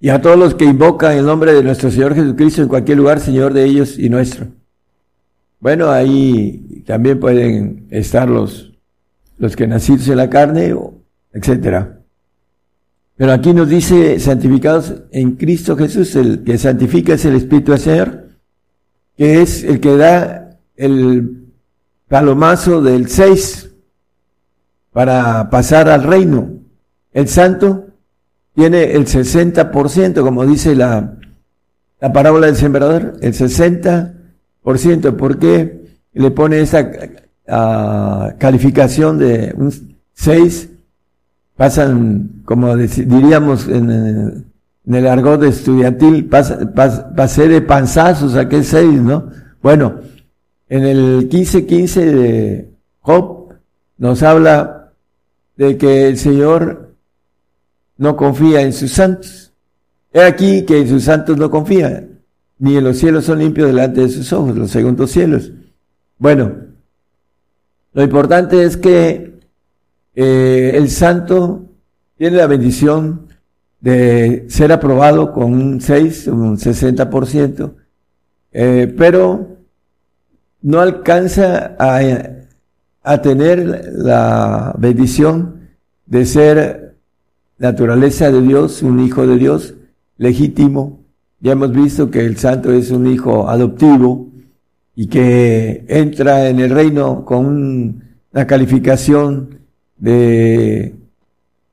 y a todos los que invocan el nombre de nuestro Señor Jesucristo en cualquier lugar, Señor de ellos y nuestro. Bueno, ahí también pueden estar los, los que nacidos en la carne, etcétera. Pero aquí nos dice santificados en Cristo Jesús, el que santifica es el Espíritu del Señor, que es el que da el palomazo del 6 para pasar al reino. El santo tiene el 60%, como dice la, la parábola del sembrador, el 60%. ¿Por qué le pone esa calificación de un 6? Pasan, como diríamos en, el argot estudiantil, pasé de panzazos aquel 6, ¿no? Bueno, en el 15.15 de Job nos habla de que el Señor no confía en sus santos. He aquí que en sus santos no confía, ni en los cielos son limpios delante de sus ojos, los segundos cielos. Bueno, lo importante es que eh, el santo tiene la bendición de ser aprobado con un 6, un 60%, eh, pero no alcanza a, a tener la bendición de ser naturaleza de Dios, un hijo de Dios legítimo. Ya hemos visto que el santo es un hijo adoptivo y que entra en el reino con una calificación de,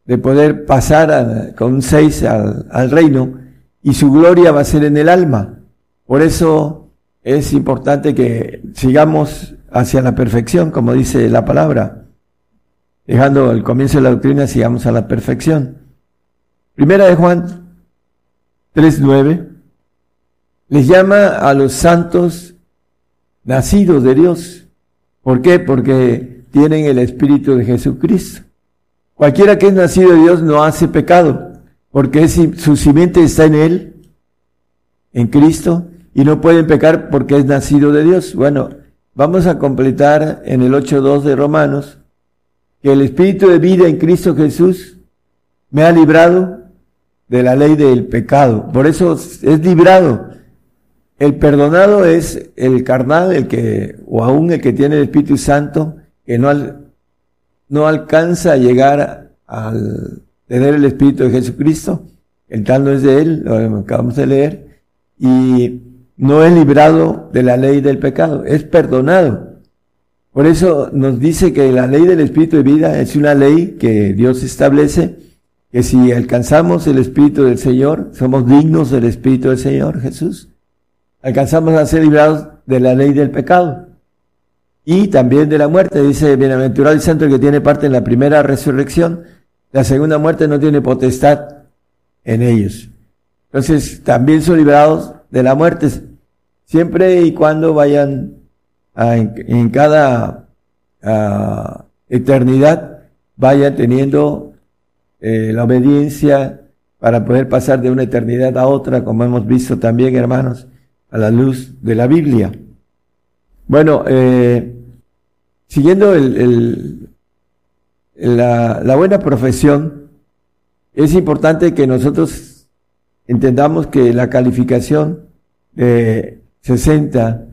de poder pasar con un 6 al, al reino y su gloria va a ser en el alma. Por eso es importante que sigamos hacia la perfección, como dice la palabra dejando el comienzo de la doctrina, sigamos a la perfección. Primera de Juan 3.9 les llama a los santos nacidos de Dios. ¿Por qué? Porque tienen el Espíritu de Jesucristo. Cualquiera que es nacido de Dios no hace pecado, porque su simiente está en Él, en Cristo, y no pueden pecar porque es nacido de Dios. Bueno, vamos a completar en el 8.2 de Romanos que el Espíritu de vida en Cristo Jesús me ha librado de la ley del pecado. Por eso es librado. El perdonado es el carnal, el que, o aún el que tiene el Espíritu Santo, que no, no alcanza a llegar al tener el Espíritu de Jesucristo. El tal no es de él, lo acabamos de leer, y no es librado de la ley del pecado, es perdonado. Por eso nos dice que la ley del Espíritu de vida es una ley que Dios establece, que si alcanzamos el Espíritu del Señor, somos dignos del Espíritu del Señor Jesús, alcanzamos a ser librados de la ley del pecado y también de la muerte. Dice, bienaventurado el santo que tiene parte en la primera resurrección, la segunda muerte no tiene potestad en ellos. Entonces, también son librados de la muerte, siempre y cuando vayan en, cada eternidad vaya teniendo eh, la obediencia para poder pasar de una eternidad a otra, como hemos visto también, hermanos, a la luz de la Biblia. Bueno, eh, siguiendo el, la, la buena profesión, es importante que nosotros entendamos que la calificación de 60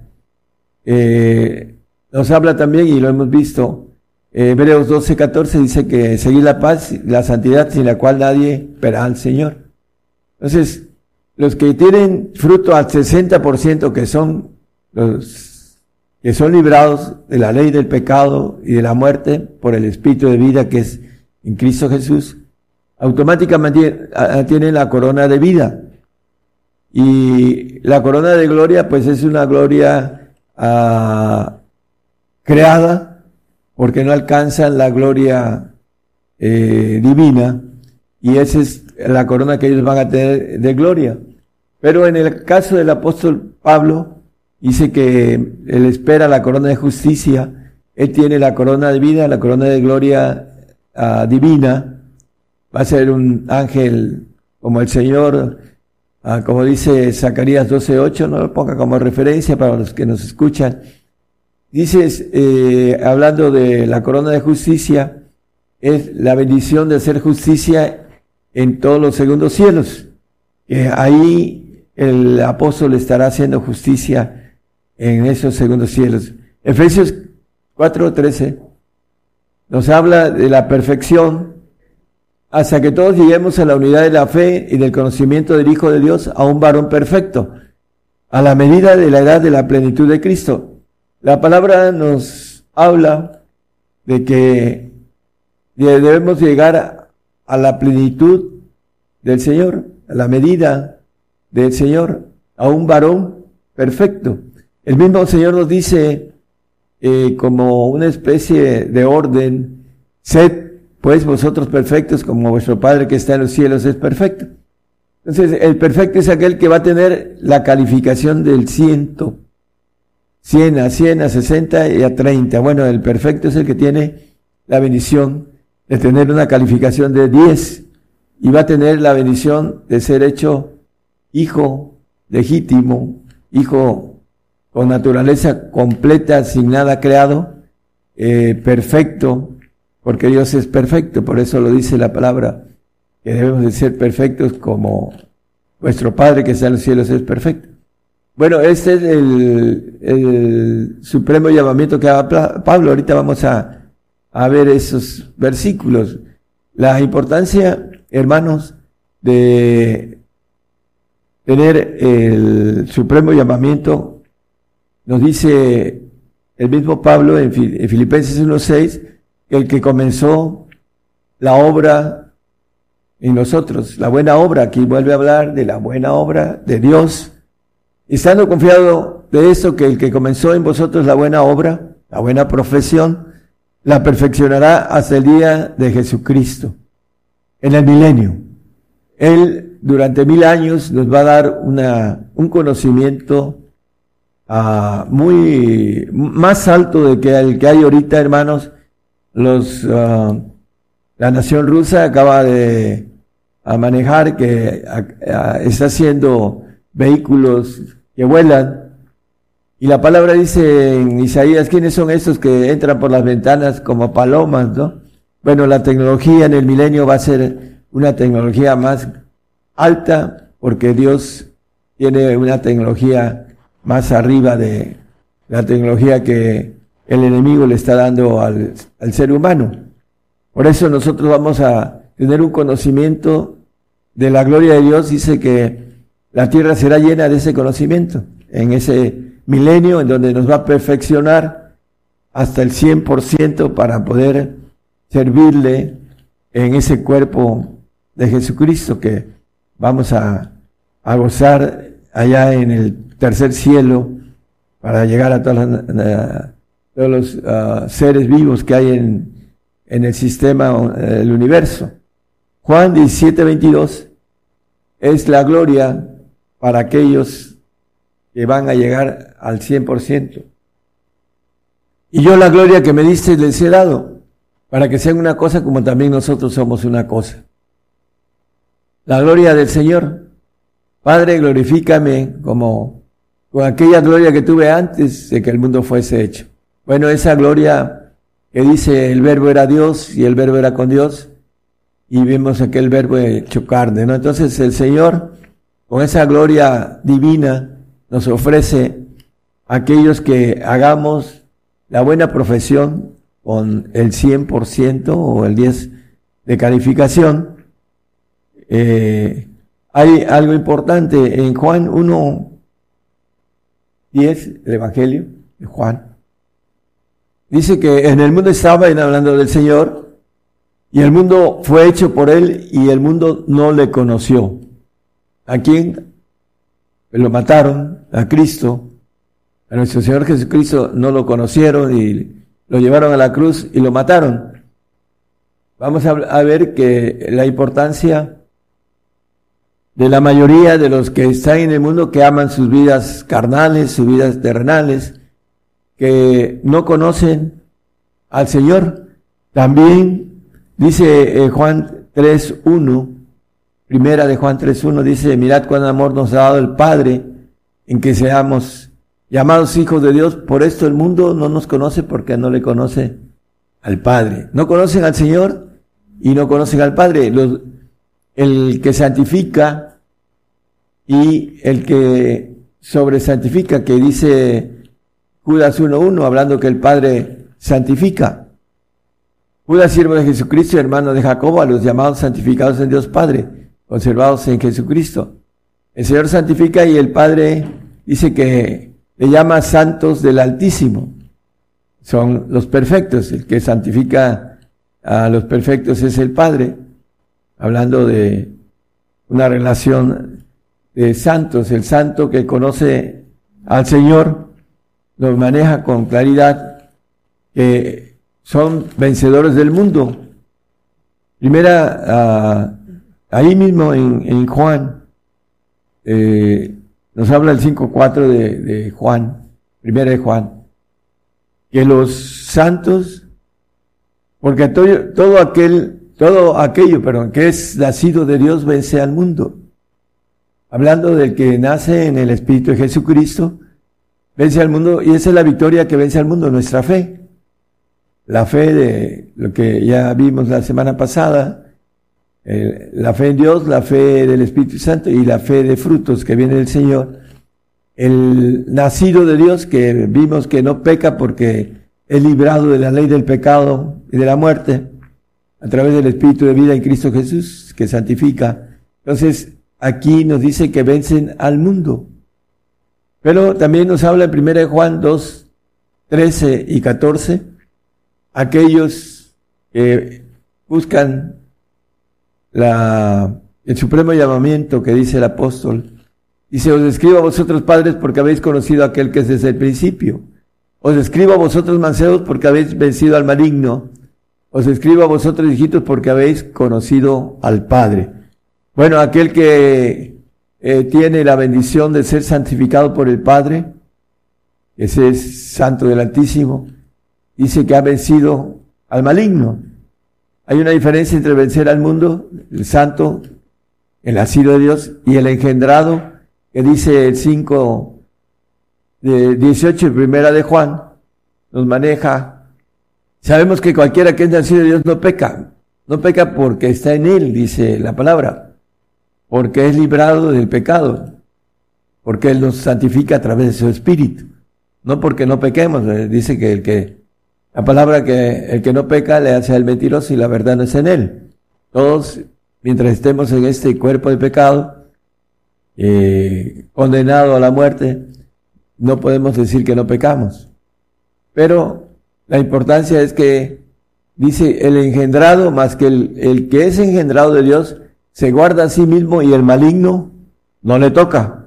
eh, nos habla también, y lo hemos visto, eh, Hebreos 12, 14 dice que seguir la paz, la santidad sin la cual nadie verá al Señor. Entonces, los que tienen fruto al 60% que son los que son librados de la ley del pecado y de la muerte por el Espíritu de vida que es en Cristo Jesús, automáticamente tienen la corona de vida. Y la corona de gloria, pues es una gloria creada porque no alcanzan la gloria eh, divina y esa es la corona que ellos van a tener de gloria. Pero en el caso del apóstol Pablo, dice que él espera la corona de justicia, él tiene la corona de vida, la corona de gloria ah, divina, va a ser un ángel como el Señor Ah, como dice Zacarías 12.8, no lo ponga como referencia para los que nos escuchan. Dices, eh, hablando de la corona de justicia, es la bendición de hacer justicia en todos los segundos cielos. ahí el apóstol estará haciendo justicia en esos segundos cielos. Efesios 4:13 nos habla de la perfección hasta que todos lleguemos a la unidad de la fe y del conocimiento del Hijo de Dios, a un varón perfecto, a la medida de la edad de la plenitud de Cristo. La palabra nos habla de que debemos llegar a la plenitud del Señor, a la medida del Señor, a un varón perfecto. El mismo Señor nos dice eh, como una especie de orden, sed pues vosotros perfectos como vuestro Padre que está en los cielos es perfecto. Entonces, el perfecto es aquel que va a tener la calificación del ciento, 100 a 100, a 60 y a 30. Bueno, el perfecto es el que tiene la bendición de tener una calificación de 10 y va a tener la bendición de ser hecho hijo legítimo, hijo con naturaleza completa, sin nada creado, eh, perfecto, porque Dios es perfecto, por eso lo dice la palabra, que debemos de ser perfectos como vuestro Padre que está en los cielos es perfecto. Bueno, este es el, el supremo llamamiento que haga Pablo. Ahorita vamos a, a ver esos versículos. La importancia, hermanos, de tener el supremo llamamiento, nos dice el mismo Pablo en, Filipenses 1.6, el que comenzó la obra en nosotros, la buena obra, aquí vuelve a hablar de la buena obra de Dios, estando confiado de eso, que el que comenzó en vosotros la buena obra, la buena profesión, la perfeccionará hasta el día de Jesucristo, en el milenio. Él durante mil años nos va a dar una, un conocimiento uh, muy más alto de que el que hay ahorita, hermanos, los, uh, la nación rusa acaba de manejar que está haciendo vehículos que vuelan. Y la palabra dice en Isaías, ¿quiénes son esos que entran por las ventanas como palomas, no? Bueno, la tecnología en el milenio va a ser una tecnología más alta porque Dios tiene una tecnología más arriba de la tecnología que el enemigo le está dando al, ser humano. Por eso nosotros vamos a tener un conocimiento de la gloria de Dios. Dice que la tierra será llena de ese conocimiento en ese milenio en donde nos va a perfeccionar hasta el 100% para poder servirle en ese cuerpo de Jesucristo que vamos a, a gozar allá en el tercer cielo para llegar a todas las, todos los ah, seres vivos que hay en, en el sistema, el universo. Juan 17, 22 es la gloria para aquellos que van a llegar al 100%. Y yo la gloria que me diste les he dado, para que sean una cosa como también nosotros somos una cosa. La gloria del Señor. Padre, glorifícame como con aquella gloria que tuve antes de que el mundo fuese hecho. Bueno, esa gloria que dice el verbo era Dios y el verbo era con Dios, y vemos aquel verbo hecho carne, ¿no? Entonces el Señor, con esa gloria divina, nos ofrece a aquellos que hagamos la buena profesión con el 100% o el 10% de calificación. Eh, hay algo importante en Juan 1, 10, el Evangelio de Juan. Dice que en el mundo estaba, hablando del Señor, y el mundo fue hecho por Él y el mundo no le conoció. ¿A quién? Lo mataron, a Cristo. A nuestro Señor Jesucristo no lo conocieron y lo llevaron a la cruz y lo mataron. Vamos a, ver que la importancia de la mayoría de los que están en el mundo que aman sus vidas carnales, sus vidas terrenales, que no conocen al Señor. También dice eh, Juan 3.1, primera de Juan 3.1, dice, mirad cuán amor nos ha dado el Padre en que seamos llamados hijos de Dios. Por esto el mundo no nos conoce porque no le conoce al Padre. No conocen al Señor y no conocen al Padre. El que santifica y el que sobresantifica, que dice Judas 1.1, hablando que el Padre santifica. Judas, siervo de Jesucristo, hermano de Jacobo, a los llamados santificados en Dios Padre, conservados en Jesucristo. El Señor santifica y el Padre dice que le llama santos del Altísimo. Son los perfectos. El que santifica a los perfectos es el Padre. Hablando de una relación de santos. El santo que conoce al Señor lo maneja con claridad, que son vencedores del mundo. Primera, ah, ahí mismo en Juan, eh, nos habla el 5.4 de, de Juan, primera de Juan, que los santos, porque todo, todo aquel, todo aquello, perdón, que es nacido de Dios vence al mundo. Hablando del que nace en el Espíritu de Jesucristo, vence al mundo, y esa es la victoria que vence al mundo, nuestra fe. La fe de lo que ya vimos la semana pasada, la fe en Dios, la fe del Espíritu Santo y la fe de frutos que viene del Señor. El nacido de Dios que vimos que no peca porque es librado de la ley del pecado y de la muerte a través del Espíritu de vida en Cristo Jesús que santifica. Entonces, aquí nos dice que vencen al mundo. Pero también nos habla en 1 Juan 2, 13 y 14, aquellos que buscan la, el supremo llamamiento que dice el apóstol. Dice, os escribo a vosotros padres porque habéis conocido a aquel que es desde el principio. Os escribo a vosotros mancebos porque habéis vencido al maligno. Os escribo a vosotros hijitos porque habéis conocido al Padre. Bueno, aquel que eh, tiene la bendición de ser santificado por el Padre, ese es santo del Altísimo, dice que ha vencido al maligno. Hay una diferencia entre vencer al mundo, el santo, el nacido de Dios, y el engendrado, que dice el 5 de 18, primera de Juan, nos maneja. Sabemos que cualquiera que es nacido de Dios no peca. No peca porque está en él, dice la palabra. Porque es librado del pecado. Porque Él nos santifica a través de su espíritu. No porque no pequemos. Dice que el que la palabra que el que no peca le hace al mentiroso y la verdad no es en él. Todos, mientras estemos en este cuerpo de pecado, eh, condenado a la muerte, no podemos decir que no pecamos. Pero la importancia es que dice el engendrado más que el que es engendrado de Dios se guarda a sí mismo y el maligno no le toca.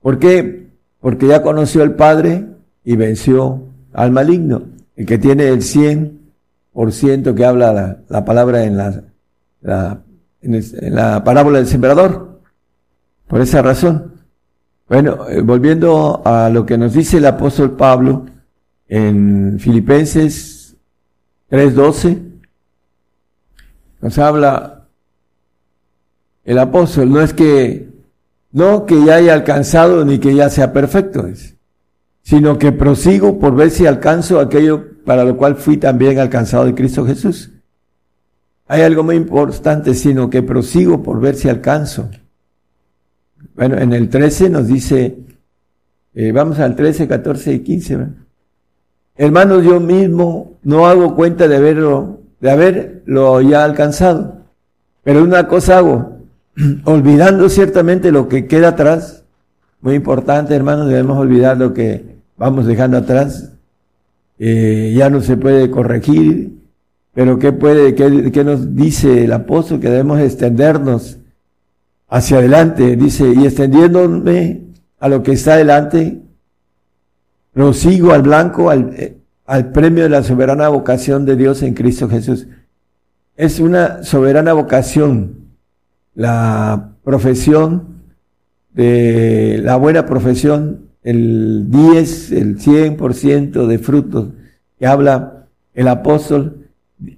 ¿Por qué? Porque ya conoció al Padre y venció al maligno el que tiene el 100% que habla la, palabra en la, en, la parábola del sembrador. Por esa razón. Bueno, eh, volviendo a lo que nos dice el apóstol Pablo en Filipenses 3:12, nos habla el apóstol, no es que, no que ya haya alcanzado ni que ya sea perfecto, es sino que prosigo por ver si alcanzo aquello para lo cual fui también alcanzado de Cristo Jesús. Hay algo muy importante, sino que prosigo por ver si alcanzo. Bueno, en el 13 nos dice, eh, vamos al 13, 14 y 15. Hermanos, yo mismo no hago cuenta de haberlo, de haberlo ya alcanzado. Pero una cosa hago, olvidando ciertamente lo que queda atrás, muy importante, hermanos, debemos olvidar lo que vamos dejando atrás, eh, ya no se puede corregir, pero ¿qué, puede, qué, nos dice el apóstol? Que debemos extendernos hacia adelante, dice, y extendiéndome a lo que está adelante, prosigo al blanco, al, eh, al premio de la soberana vocación de Dios en Cristo Jesús. Es una soberana vocación, la profesión de la buena profesión el 10, el 100% de frutos que habla el apóstol,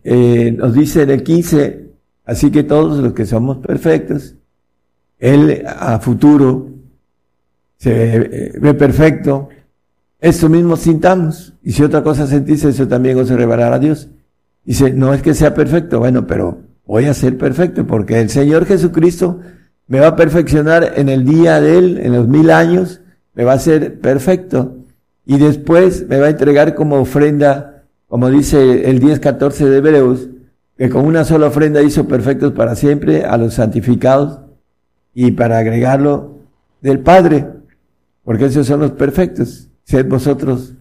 eh, nos dice en el 15, así que todos los que somos perfectos, Él a futuro se ve, perfecto, eso mismo sintamos, y si otra cosa sentís, eso también os revelará a Dios. Dice, no es que sea perfecto, bueno, pero voy a ser perfecto, porque el Señor Jesucristo me va a perfeccionar en el día de Él, en los mil años, me va a ser perfecto. y después me va a entregar como ofrenda, como dice el 10-14 de Hebreos, que con una sola ofrenda hizo perfectos para siempre a los santificados y para agregarlo del Padre, porque esos son los perfectos. Sed vosotros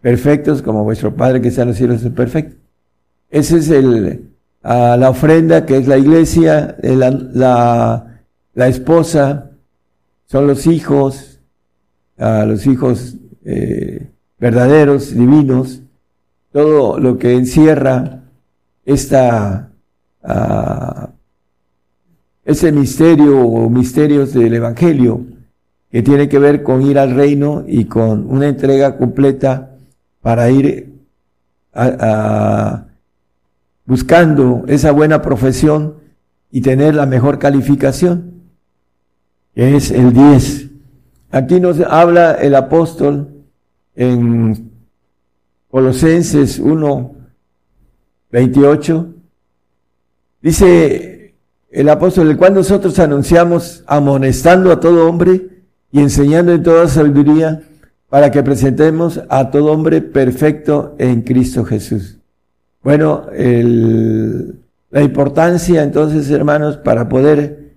perfectos como vuestro Padre que está en los cielos es perfecto. Esa es el, la ofrenda que es la iglesia, la, la, la esposa, son los hijos, los hijos eh, verdaderos, divinos, todo lo que encierra esta, ese misterio o misterios del Evangelio que tiene que ver con ir al reino y con una entrega completa para ir buscando esa buena profesión y tener la mejor calificación, es el 10. Aquí nos habla el apóstol en Colosenses 1, 28, dice el apóstol, el cual nosotros anunciamos amonestando a todo hombre y enseñando en toda sabiduría para que presentemos a todo hombre perfecto en Cristo Jesús. Bueno, la importancia entonces, hermanos, para poder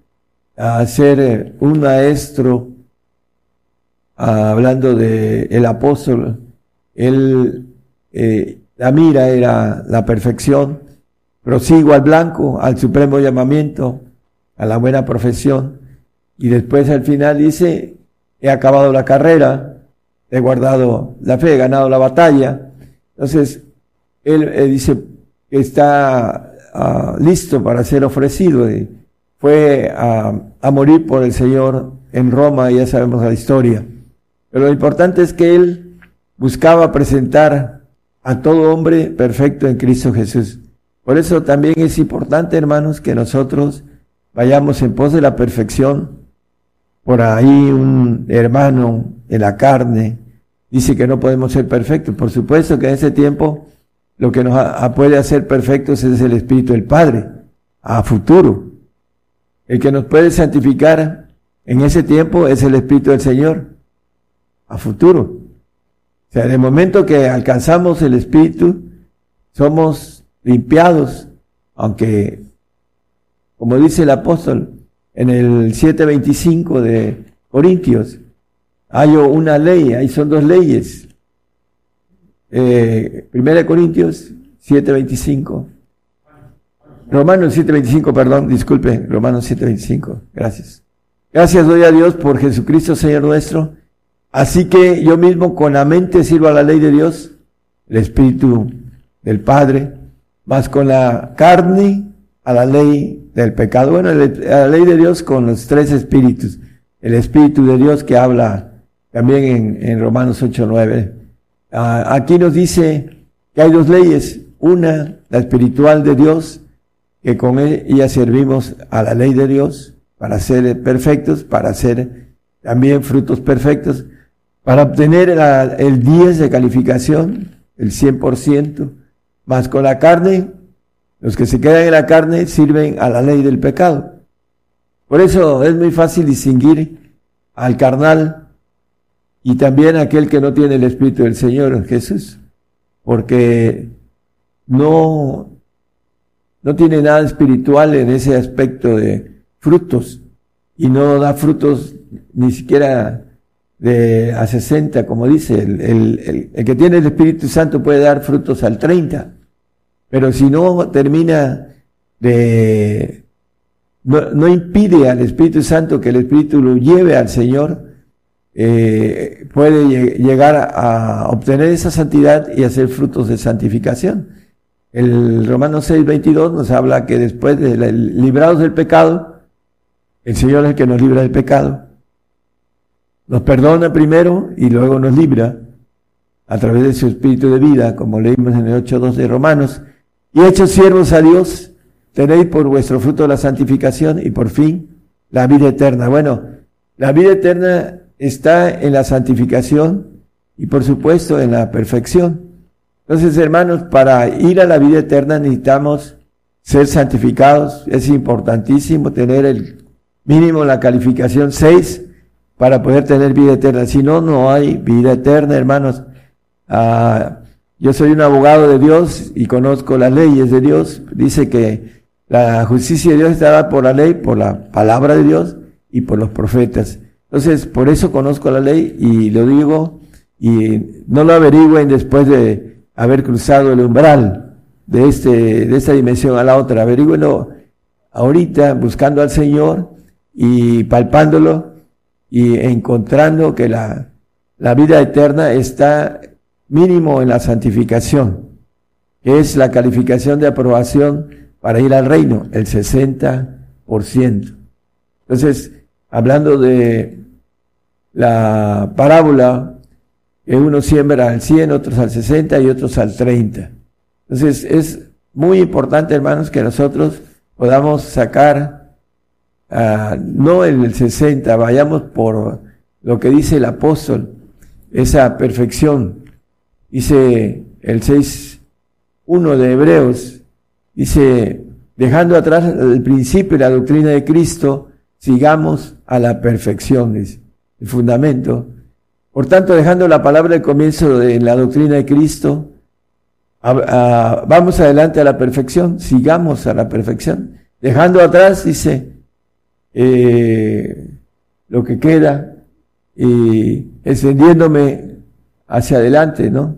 ser un maestro hablando de el apóstol, él, eh, la mira era la perfección, prosigo al blanco, al supremo llamamiento, a la buena profesión, y después al final dice, he acabado la carrera, he guardado la fe, he ganado la batalla. Entonces, él, dice que está ah, listo para ser ofrecido. Y fue a, a morir por el Señor en Roma, ya sabemos la historia. Pero lo importante es que él buscaba presentar a todo hombre perfecto en Cristo Jesús. Por eso también es importante, hermanos, que nosotros vayamos en pos de la perfección. Por ahí un hermano en la carne dice que no podemos ser perfectos. Por supuesto que en ese tiempo lo que nos puede hacer perfectos es el Espíritu del Padre, a futuro. El que nos puede santificar en ese tiempo es el Espíritu del Señor a futuro. O sea, el momento que alcanzamos el Espíritu, somos limpiados, aunque, como dice el apóstol en el 7.25 de Corintios, hay una ley, ahí son dos leyes. Eh, Primera Corintios 7.25. Romanos 7.25, perdón, disculpe, Romanos 7.25, gracias. Gracias doy a Dios por Jesucristo, Señor nuestro, Así que yo mismo con la mente sirvo a la ley de Dios, el Espíritu del Padre, más con la carne a la ley del pecado. Bueno, a la ley de Dios con los tres espíritus. El Espíritu de Dios que habla también en, en Romanos 8, 9. Ah, aquí nos dice que hay dos leyes. Una, la espiritual de Dios, que con ella servimos a la ley de Dios para ser perfectos, para ser también frutos perfectos para obtener el 10 de calificación, el 100%, más con la carne, los que se quedan en la carne sirven a la ley del pecado. Por eso es muy fácil distinguir al carnal y también aquel que no tiene el Espíritu del Señor, Jesús, porque no, no tiene nada espiritual en ese aspecto de frutos. Y no da frutos ni siquiera de a 60, como dice, el, el, el, que tiene el Espíritu Santo puede dar frutos al 30, pero si no termina de, no, no impide al Espíritu Santo que el Espíritu lo lleve al Señor, eh, puede llegar a obtener esa santidad y hacer frutos de santificación. El Romanos 6, 22 nos habla que después de librados del pecado, el Señor es el que nos libra del pecado nos perdona primero y luego nos libra a través de su espíritu de vida, como leímos en el 8.2 de Romanos. Y hechos siervos a Dios, tenéis por vuestro fruto la santificación y por fin la vida eterna. Bueno, la vida eterna está en la santificación y por supuesto en la perfección. Entonces, hermanos, para ir a la vida eterna necesitamos ser santificados. Es importantísimo tener el mínimo la calificación 6 para poder tener vida eterna. Si no, no hay vida eterna, hermanos. Ah, yo soy un abogado de Dios y conozco las leyes de Dios. Dice que la justicia de Dios está dada por la ley, por la palabra de Dios y por los profetas. Entonces, por eso conozco la ley y lo digo y no lo averigüen después de haber cruzado el umbral de, este, de esta dimensión a la otra. Averigüenlo ahorita buscando al Señor y palpándolo y encontrando que la, la vida eterna está mínimo en la santificación, es la calificación de aprobación para ir al reino, el 60%. Entonces, hablando de la parábola, que uno siembra al 100, otros al 60 y otros al 30. Entonces, es muy importante, hermanos, que nosotros podamos sacar, uh, no el 60, vayamos por lo que dice el apóstol, esa perfección, dice el 6.1 de Hebreos, dice, dejando atrás el principio y la doctrina de Cristo, sigamos a la perfección, es el fundamento. Por tanto, dejando la palabra de comienzo de la doctrina de Cristo, vamos adelante a la perfección, sigamos a la perfección. Dejando atrás, dice, eh, lo que queda y extendiéndome hacia adelante, ¿no?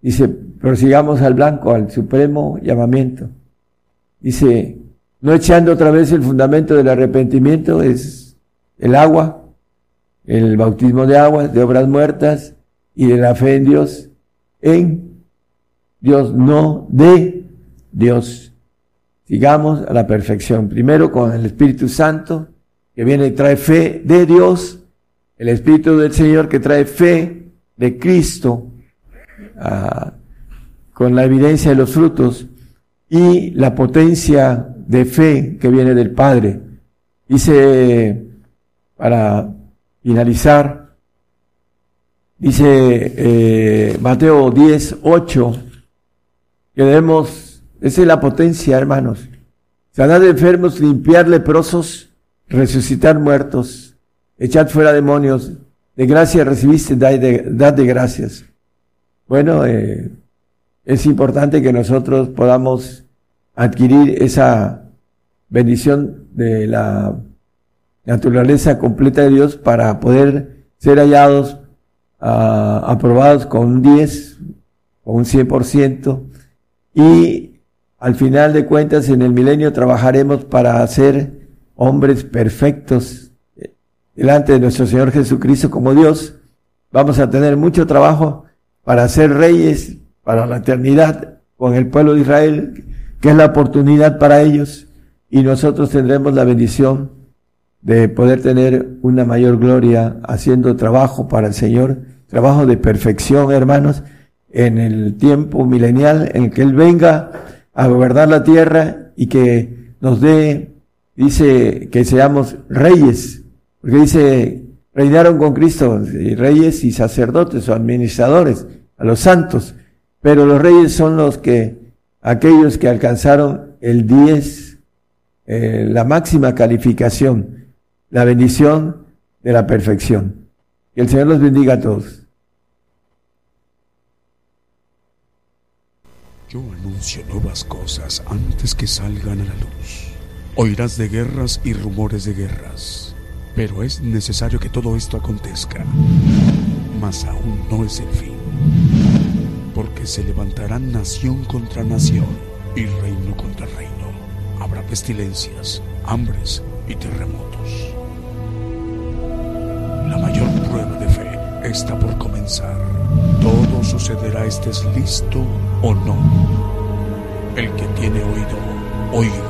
Dice, prosigamos al blanco, al supremo llamamiento. Dice, no echando otra vez el fundamento del arrepentimiento, es el agua, el bautismo de agua, de obras muertas y de la fe en Dios, en Dios, no de Dios. Sigamos a la perfección. Primero con el Espíritu Santo, que viene y trae fe de Dios, el Espíritu del Señor que trae fe de Cristo, con la evidencia de los frutos y la potencia de fe que viene del Padre. Dice, para finalizar, dice eh, Mateo 10, 8, que debemos, esa es la potencia, hermanos, sanar enfermos, limpiar leprosos, resucitar muertos, echar fuera demonios, de gracia recibiste, dad de, de gracias. Bueno, eh, es importante que nosotros podamos adquirir esa bendición de la naturaleza completa de Dios para poder ser hallados, uh, aprobados con un 10 o un 100% y al final de cuentas en el milenio trabajaremos para ser hombres perfectos eh, delante de nuestro Señor Jesucristo como Dios. Vamos a tener mucho trabajo para ser reyes para la eternidad con el pueblo de Israel, que es la oportunidad para ellos, y nosotros tendremos la bendición de poder tener una mayor gloria haciendo trabajo para el Señor, trabajo de perfección, hermanos, en el tiempo milenial en que Él venga a gobernar la tierra y que nos dé, dice, que seamos reyes, porque dice, reinaron con Cristo, reyes y sacerdotes o administradores, a los santos, pero los reyes son los que, aquellos que alcanzaron el 10, eh, la máxima calificación, la bendición de la perfección. Que el Señor los bendiga a todos. Yo anuncio nuevas cosas antes que salgan a la luz. Oirás de guerras y rumores de guerras, pero es necesario que todo esto acontezca. Mas aún no es el fin porque se levantarán nación contra nación y reino contra reino. Habrá pestilencias, hambres y terremotos. La mayor prueba de fe está por comenzar. Todo sucederá estés listo o no. El que tiene oído, oiga.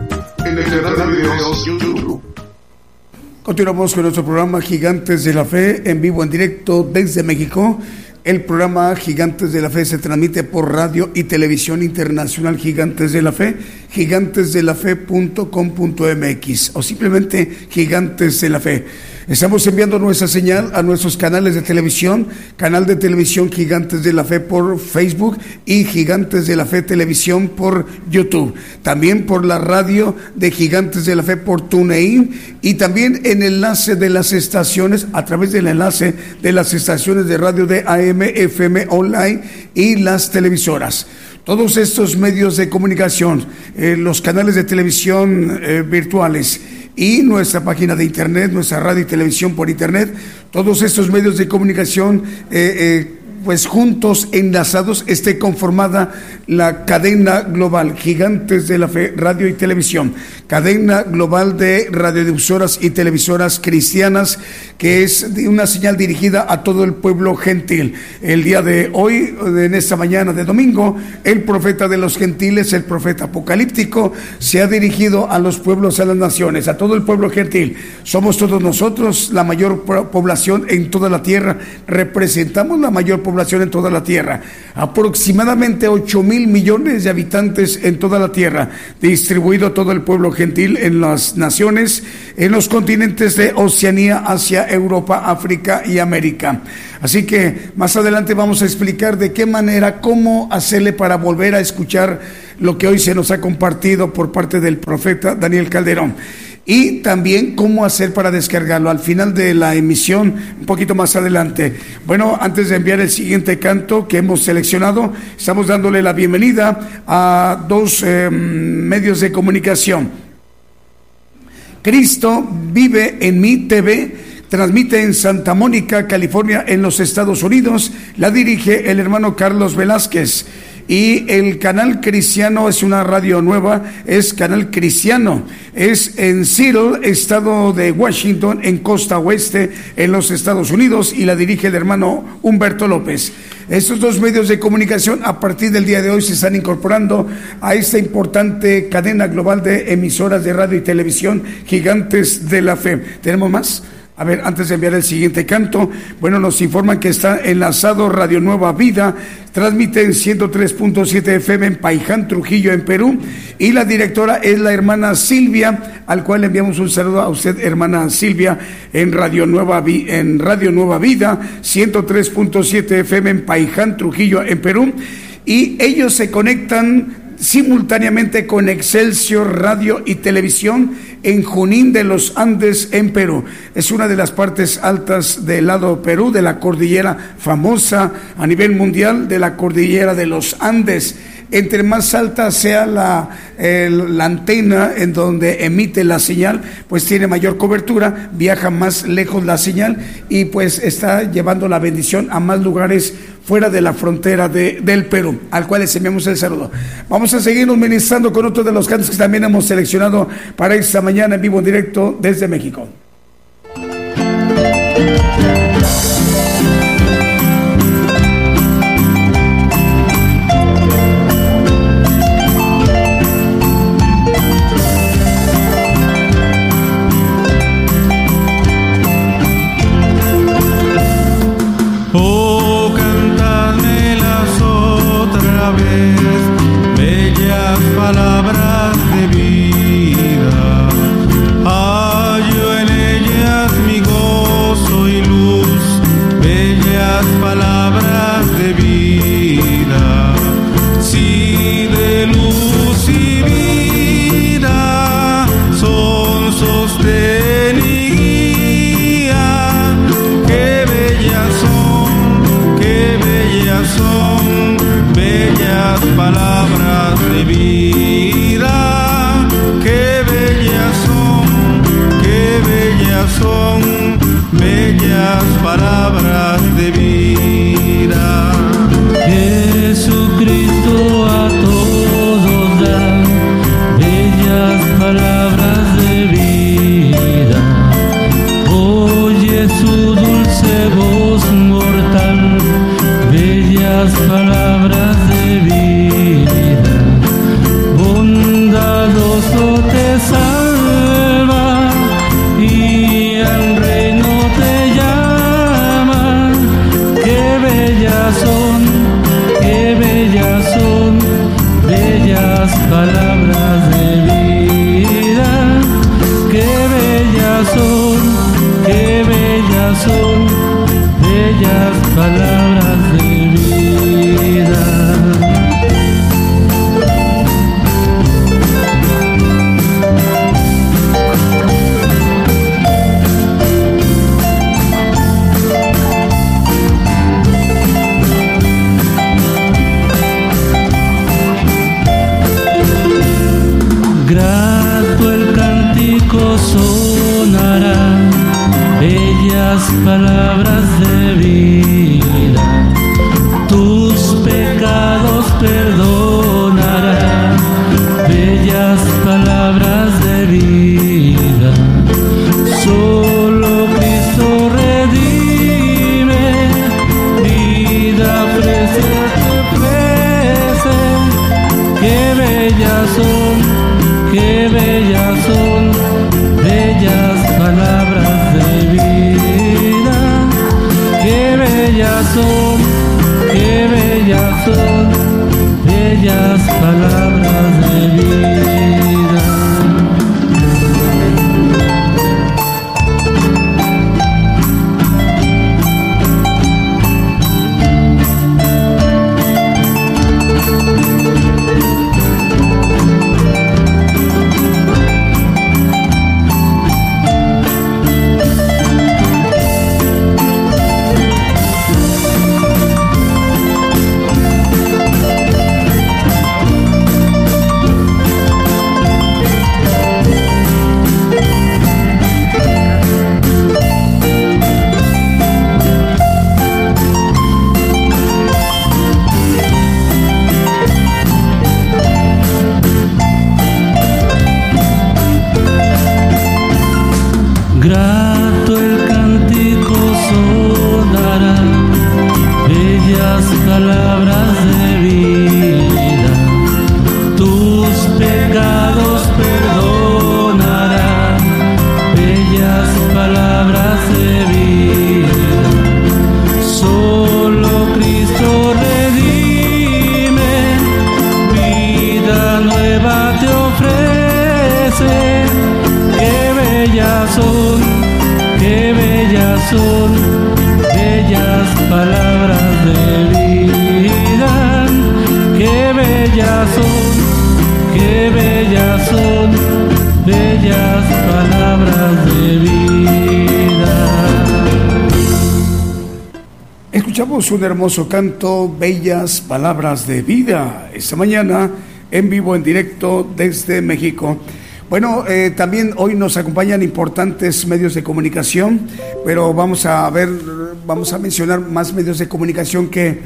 Continuamos con nuestro programa Gigantes de la Fe en vivo en directo desde México. El programa Gigantes de la Fe se transmite por radio y televisión internacional Gigantes de la Fe, gigantesdelafe.com.mx o simplemente Gigantes de la Fe. Estamos enviando nuestra señal a nuestros canales de televisión, canal de televisión Gigantes de la Fe por Facebook y Gigantes de la Fe Televisión por YouTube. También por la radio de Gigantes de la Fe por TuneIn y también en enlace de las estaciones, a través del enlace de las estaciones de radio de AM, FM Online y las televisoras todos estos medios de comunicación, eh, los canales de televisión eh, virtuales y nuestra página de internet, nuestra radio y televisión por internet, todos estos medios de comunicación eh, pues juntos, enlazados, esté conformada la cadena global Gigantes de la Fe, Radio y Televisión, cadena global de radiodifusoras y televisoras cristianas, que es una señal dirigida a todo el pueblo gentil. El día de hoy, en esta mañana de domingo, el profeta de los gentiles, el profeta apocalíptico, se ha dirigido a los pueblos, a las naciones, a todo el pueblo gentil. Somos todos nosotros la mayor población en toda la tierra, representamos la mayor población población en toda la tierra, aproximadamente 8 mil millones de habitantes en toda la tierra, distribuido todo el pueblo gentil en las naciones, en los continentes de Oceanía, Asia, Europa, África y América. Así que más adelante vamos a explicar de qué manera, cómo hacerle para volver a escuchar lo que hoy se nos ha compartido por parte del profeta Daniel Calderón y también cómo hacer para descargarlo al final de la emisión, un poquito más adelante. Bueno, antes de enviar el siguiente canto que hemos seleccionado, estamos dándole la bienvenida a dos eh, medios de comunicación. Cristo vive en mi TV transmite en Santa Mónica, California, en los Estados Unidos. La dirige el hermano Carlos Velázquez y el canal cristiano es una radio nueva, es canal cristiano, es en Seattle, estado de Washington, en costa oeste, en los Estados Unidos, y la dirige el hermano Humberto López. Estos dos medios de comunicación a partir del día de hoy se están incorporando a esta importante cadena global de emisoras de radio y televisión gigantes de la fe. ¿Tenemos más? A ver, antes de enviar el siguiente canto, bueno, nos informan que está enlazado Radio Nueva Vida, transmite en 103.7 FM en Paiján, Trujillo, en Perú, y la directora es la hermana Silvia, al cual enviamos un saludo a usted, hermana Silvia, en Radio Nueva, en Radio Nueva Vida, 103.7 FM en Paiján, Trujillo, en Perú, y ellos se conectan simultáneamente con Excelsior Radio y Televisión en Junín de los Andes, en Perú. Es una de las partes altas del lado Perú, de la cordillera famosa a nivel mundial de la cordillera de los Andes entre más alta sea la, antena en donde emite la señal, pues tiene mayor cobertura, viaja más lejos la señal y pues está llevando la bendición a más lugares fuera de la frontera de, del Perú, al cual les enviamos el saludo. Vamos a seguirnos ministrando con otro de los cantos que también hemos seleccionado para esta mañana en vivo en directo desde México. Hermoso canto, bellas palabras de vida, esta mañana en vivo, en directo desde México. Bueno, eh, también hoy nos acompañan importantes medios de comunicación, pero vamos a ver, vamos a mencionar más medios de comunicación que,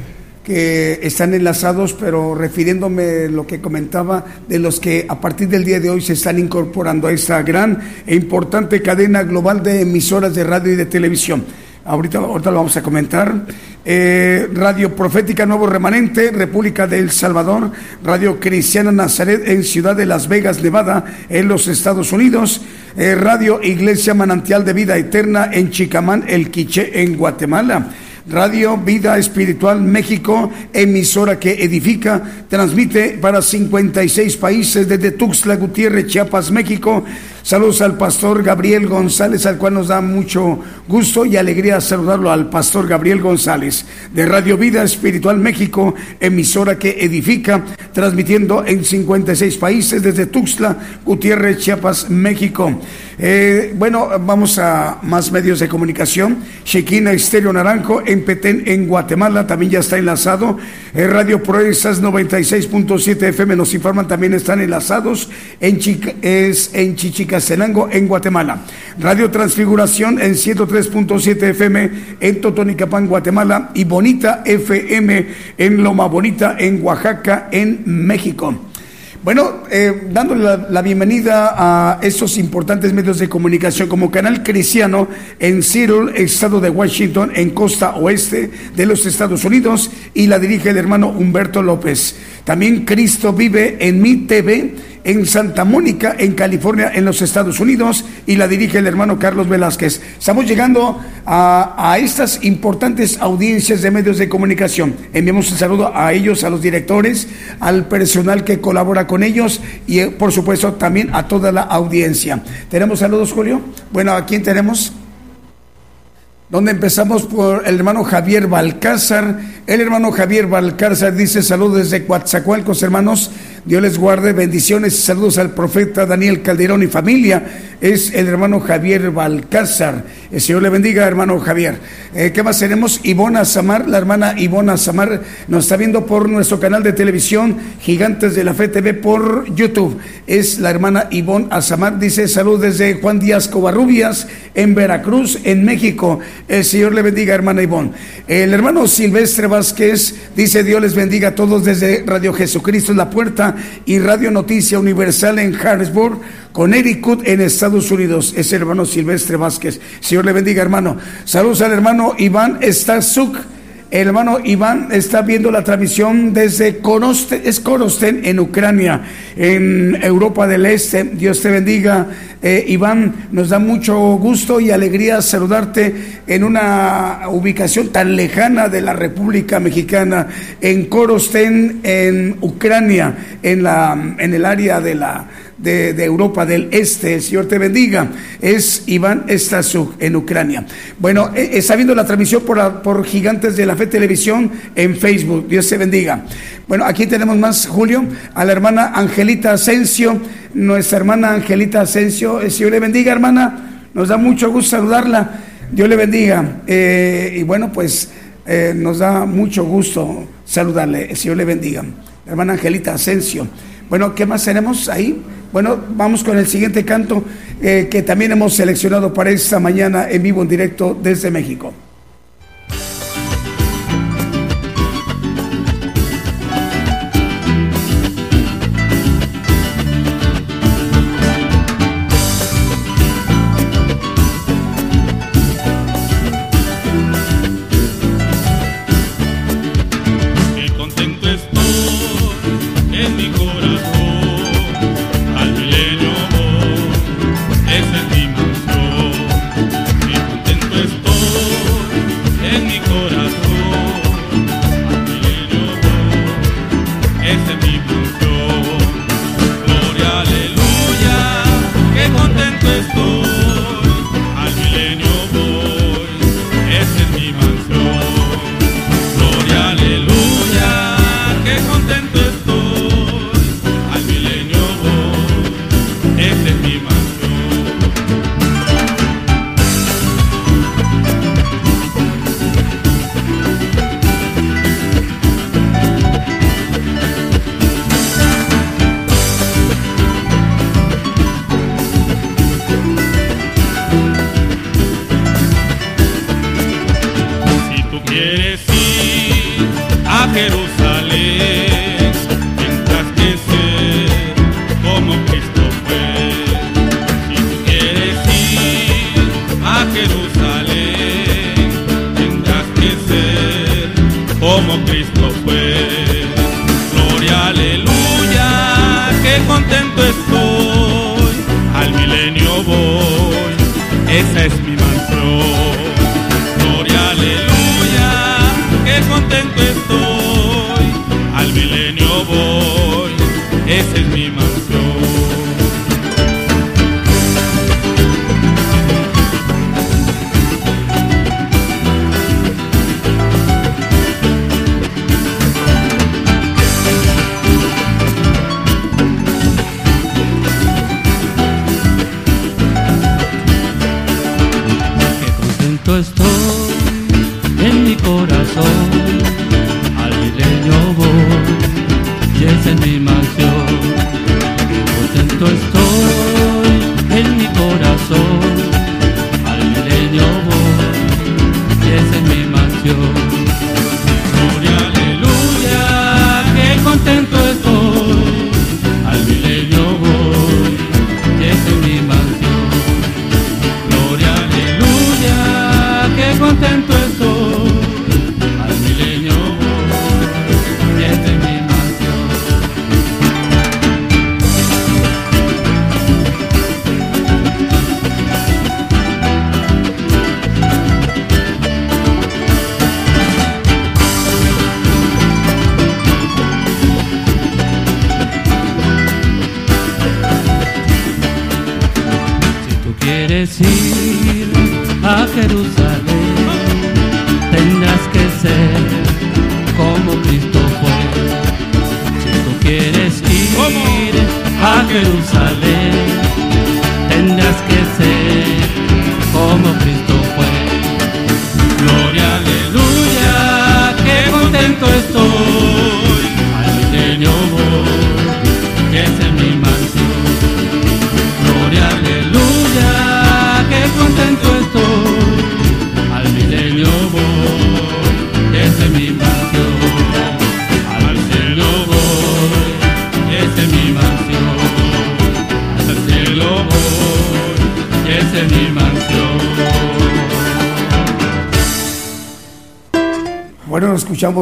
que están enlazados, pero refiriéndome a lo que comentaba de los que a partir del día de hoy se están incorporando a esta gran e importante cadena global de emisoras de radio y de televisión. Ahorita, ahorita lo vamos a comentar. Eh, Radio Profética Nuevo Remanente, República de El Salvador, Radio Cristiana Nazaret en Ciudad de Las Vegas, Nevada, en los Estados Unidos, eh, Radio Iglesia Manantial de Vida Eterna en Chicamán, El Quiché, en Guatemala. Radio Vida Espiritual México, emisora que edifica, transmite para 56 países desde Tuxtla Gutiérrez, Chiapas, México. Saludos al pastor Gabriel González, al cual nos da mucho gusto y alegría saludarlo al pastor Gabriel González de Radio Vida Espiritual México, emisora que edifica, transmitiendo en 56 países desde Tuxtla Gutiérrez, Chiapas, México. Eh, bueno, vamos a más medios de comunicación. Chequina Estéreo Naranjo en Petén, en Guatemala, también ya está enlazado. Eh, Radio Proezas 96.7 FM nos informan, también están enlazados en, es en Chichicastenango, en Guatemala. Radio Transfiguración en 103.7 FM en Totonicapán, Guatemala. Y Bonita FM en Loma Bonita, en Oaxaca, en México. Bueno, eh, dándole la, bienvenida a estos importantes medios de comunicación como Canal Cristiano en Seattle, estado de Washington, en costa oeste de los Estados Unidos, y la dirige el hermano Humberto López. También Cristo vive en mi TV en Santa Mónica, en California, en los Estados Unidos, y la dirige el hermano Carlos Velázquez. Estamos llegando a, estas importantes audiencias de medios de comunicación. Enviamos un saludo a ellos, a los directores, al personal que colabora con ellos y, eh, por supuesto, también a toda la audiencia. ¿Tenemos saludos, Julio? Bueno, ¿a quién tenemos? donde empezamos por el hermano Javier Balcázar. El hermano Javier Balcázar dice saludos desde Coatzacoalcos, hermanos. Dios les guarde, bendiciones y saludos al profeta Daniel Calderón y familia. Es el hermano Javier Balcázar. El Señor le bendiga, hermano Javier. Eh, ¿Qué más tenemos? Ivona Samar, la hermana Ivona Samar nos está viendo por nuestro canal de televisión Gigantes de la Fe TV por YouTube. Es la hermana Ivonne Azamar, dice salud desde Juan Díaz Covarrubias en Veracruz, en México. El Señor le bendiga, hermana Ivonne. El hermano Silvestre Vázquez dice Dios les bendiga a todos desde Radio Jesucristo en la Puerta y Radio Noticia Universal en Harrisburg, Connecticut, en Estados Unidos. Es el hermano Silvestre Vázquez. Señor le bendiga, hermano. Saludos al hermano Iván Stasuk. El hermano Iván está viendo la transmisión desde Korosten, es en Ucrania, en Europa del Este. Dios te bendiga. Eh, Iván, nos da mucho gusto y alegría saludarte en una ubicación tan lejana de la República Mexicana, en Korosten, en Ucrania, en, la, en el área de la de, Europa del Este. El Señor te bendiga. Es Iván Stasuk en Ucrania. Bueno, eh, está viendo la transmisión por, Gigantes de la Fe Televisión en Facebook. Dios te bendiga. Bueno, aquí tenemos más, Julio, a la hermana Angelita Asensio, nuestra hermana Angelita Asensio. El Señor le bendiga, hermana. Nos da mucho gusto saludarla. Dios le bendiga. Eh, y bueno, pues eh, nos da mucho gusto saludarle. El Señor le bendiga. hermana Angelita Asensio. Bueno, ¿qué más tenemos ahí? Bueno, vamos con el siguiente canto eh, que también hemos seleccionado para esta mañana en vivo en directo desde México.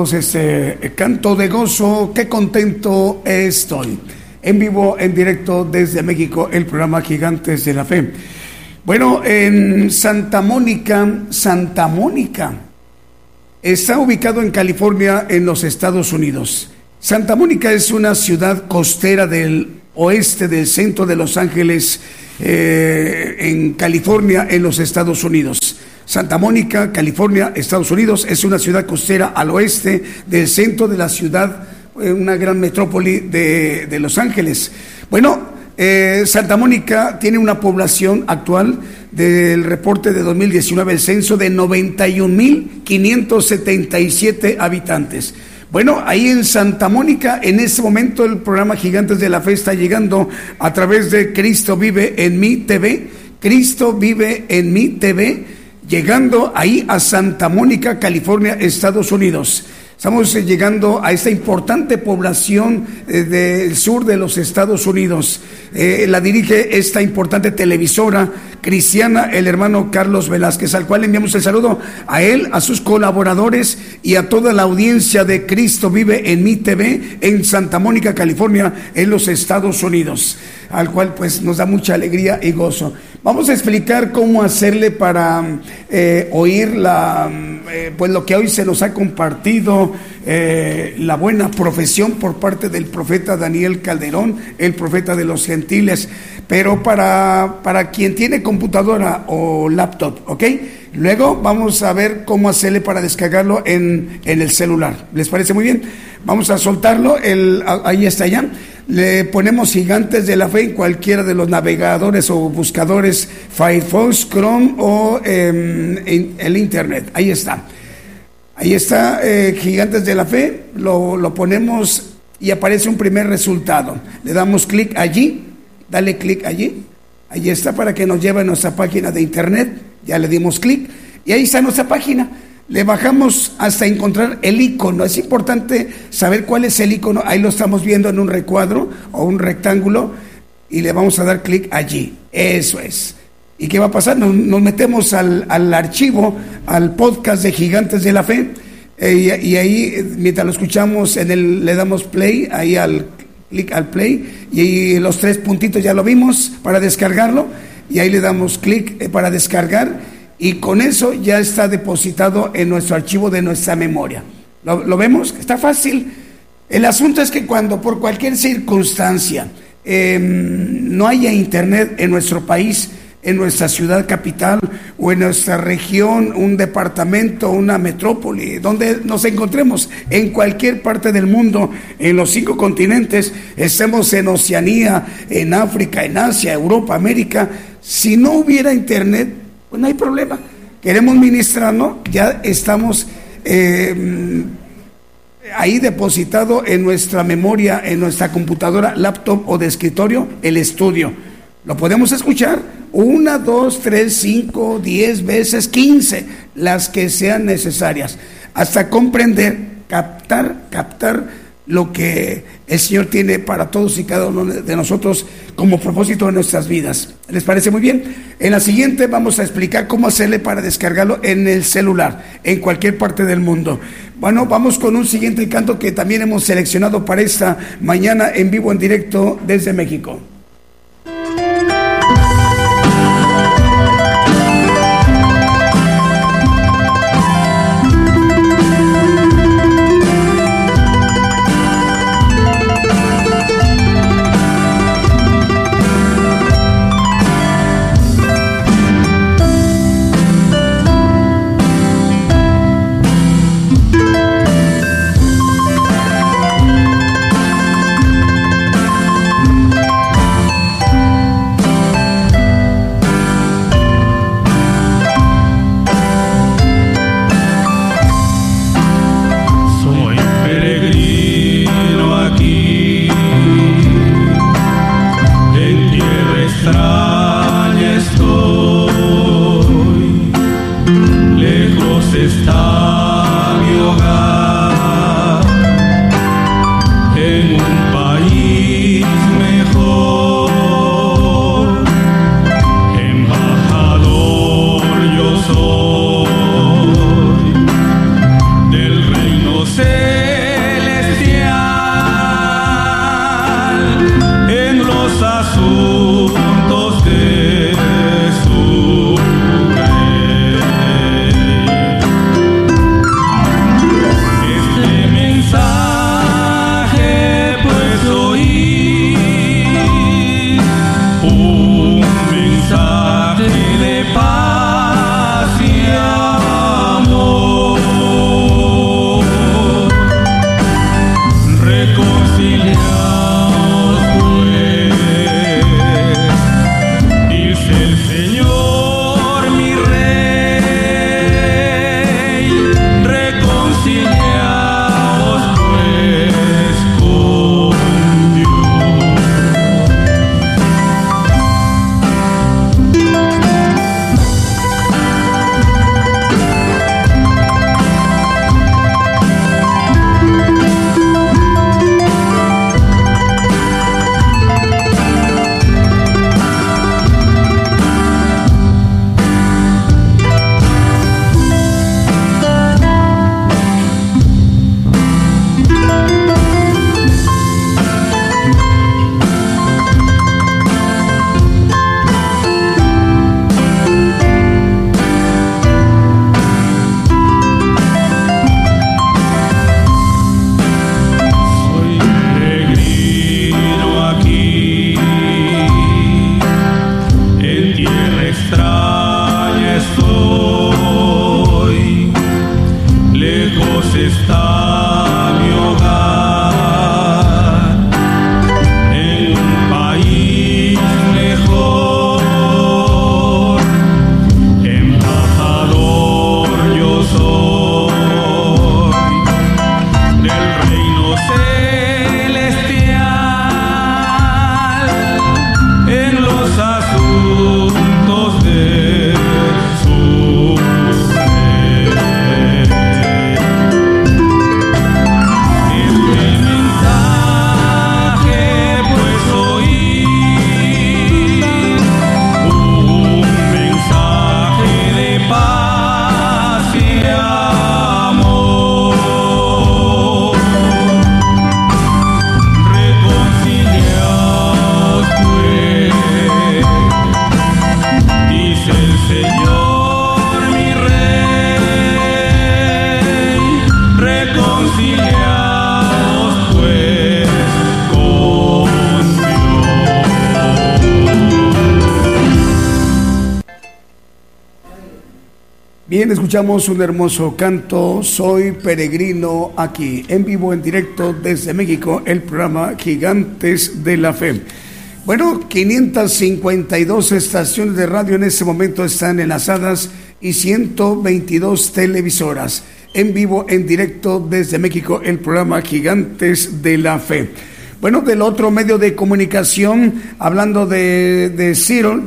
Este canto de gozo, qué contento estoy. En vivo, en directo desde México, el programa Gigantes de la Fe. Bueno, en Santa Mónica, Santa Mónica, está ubicado en California, en los Estados Unidos. Santa Mónica es una ciudad costera del oeste del centro de Los Ángeles, eh, en California, en los Estados Unidos. Santa Mónica, California, Estados Unidos, es una ciudad costera al oeste del centro de la ciudad, eh, una gran metrópoli de, Los Ángeles. Bueno, eh, Santa Mónica tiene una población actual del reporte de 2019, el censo de 91.577 habitantes. Bueno, ahí en Santa Mónica, en ese momento el programa Gigantes de la Fe está llegando a través de Cristo Vive en mi TV, Cristo Vive en mi TV, llegando ahí a Santa Mónica, California, Estados Unidos. Estamos eh, llegando a esta importante población eh, del sur de los Estados Unidos. Eh, la dirige esta importante televisora cristiana, el hermano Carlos Velázquez, al cual enviamos el saludo a él, a sus colaboradores y a toda la audiencia de Cristo Vive en mi TV en Santa Mónica, California, en los Estados Unidos, al cual pues nos da mucha alegría y gozo. Vamos a explicar cómo hacerle para oír la, eh, pues lo que hoy se nos ha compartido, eh, la buena profesión por parte del profeta Daniel Calderón, el profeta de los gentiles. Pero para, para quien tiene computadora o laptop, ¿ok? Luego vamos a ver cómo hacerle para descargarlo en, en el celular. ¿Les parece muy bien? Vamos a soltarlo, el, ahí está ya. Le ponemos gigantes de la fe en cualquiera de los navegadores o buscadores, Firefox, Chrome o em, en el Internet. Ahí está. Ahí está, eh, gigantes de la fe, lo, lo ponemos y aparece un primer resultado. Le damos clic allí, dale clic allí. Ahí está para que nos lleve a nuestra página de internet. Ya le dimos clic y ahí está nuestra página. Le bajamos hasta encontrar el icono. Es importante saber cuál es el icono. Ahí lo estamos viendo en un recuadro o un rectángulo y le vamos a dar clic allí. Eso es. ¿Y qué va a pasar? Nos, metemos al, al, archivo, al podcast de Gigantes de la Fe eh, y, ahí, mientras lo escuchamos, en el, le damos play, ahí al clic al play y los tres puntitos ya lo vimos para descargarlo y ahí le damos clic eh, para descargar y con eso ya está depositado en nuestro archivo de nuestra memoria. ¿Lo, vemos? Está fácil. El asunto es que cuando por cualquier circunstancia eh, no haya internet en nuestro país, en nuestra ciudad capital o en nuestra región, un departamento, una metrópoli, donde nos encontremos, en cualquier parte del mundo, en los cinco continentes, estemos en Oceanía, en África, en Asia, Europa, América, si no hubiera internet, pues no hay problema. Queremos ministrarnos, ya estamos eh, ahí depositado en nuestra memoria, en nuestra computadora, laptop o de escritorio, el estudio. Lo podemos escuchar una, dos, tres, cinco, diez veces, quince, las que sean necesarias, hasta comprender, captar, captar lo que el Señor tiene para todos y cada uno de nosotros como propósito de nuestras vidas. ¿Les parece muy bien? En la siguiente vamos a explicar cómo hacerle para descargarlo en el celular, en cualquier parte del mundo. Bueno, vamos con un siguiente canto que también hemos seleccionado para esta mañana en vivo, en directo desde México. Escuchamos un hermoso canto. Soy peregrino aquí, en vivo, en directo desde México, el programa Gigantes de la Fe. Bueno, 552 estaciones de radio en este momento están enlazadas y 122 televisoras. En vivo, en directo desde México, el programa Gigantes de la Fe. Bueno, del otro medio de comunicación, hablando de, de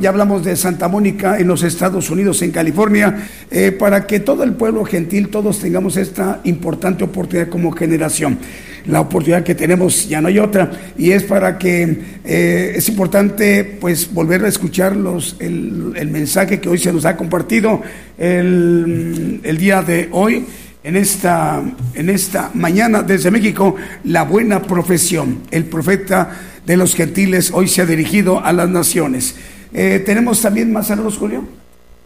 ya hablamos de Santa Mónica en los Estados Unidos, en California, eh, para que todo el pueblo gentil, todos tengamos esta importante oportunidad como generación. La oportunidad que tenemos ya no hay otra, y es para que eh, es importante pues volver a escuchar los, el, el mensaje que hoy se nos ha compartido el, el día de hoy en esta, en esta mañana desde México la buena profesión. El profeta de los gentiles hoy se ha dirigido a las naciones. Eh, Tenemos también más saludos, Julio.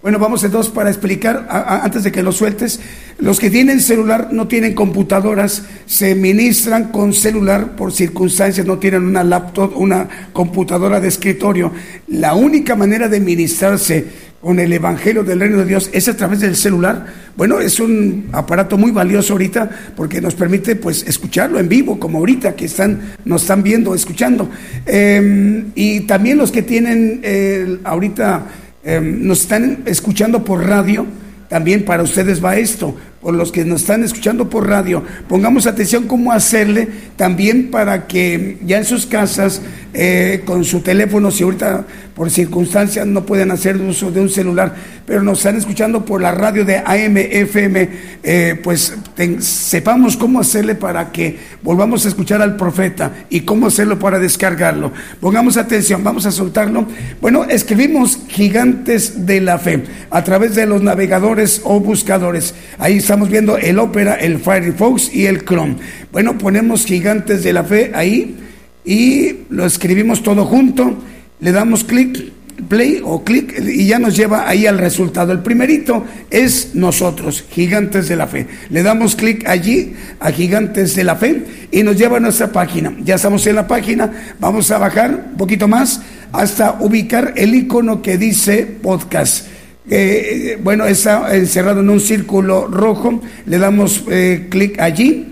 Bueno, vamos entonces para explicar, antes de que lo sueltes, los que tienen celular no tienen computadoras, se ministran con celular por circunstancias, no tienen una laptop, una computadora de escritorio. La única manera de ministrarse con el Evangelio del Reino de Dios es a través del celular. Bueno, es un aparato muy valioso ahorita porque nos permite pues escucharlo en vivo, como ahorita que están, nos están viendo, escuchando. Eh, y también los que tienen eh, ahorita eh, nos están escuchando por radio, también para ustedes va esto, por los que nos están escuchando por radio, pongamos atención cómo hacerle también para que ya en sus casas, eh, con su teléfono, si ahorita por circunstancias no pueden hacer uso de un celular, pero nos están escuchando por la radio de AM, FM, eh, pues sepamos cómo hacerle para que volvamos a escuchar al profeta y cómo hacerlo para descargarlo. Pongamos atención, vamos a soltarlo. Bueno, escribimos gigantes de la fe a través de los navegadores o buscadores. Ahí estamos viendo el Opera, el Firefox y el Chrome. Bueno, ponemos gigantes de la fe ahí y lo escribimos todo junto. Le damos clic, play o clic y ya nos lleva ahí al resultado. El primerito es nosotros, gigantes de la fe. Le damos clic allí a gigantes de la fe y nos lleva a nuestra página. Ya estamos en la página, vamos a bajar un poquito más hasta ubicar el icono que dice podcast. Eh, bueno, está encerrado en un círculo rojo, le damos eh, clic allí.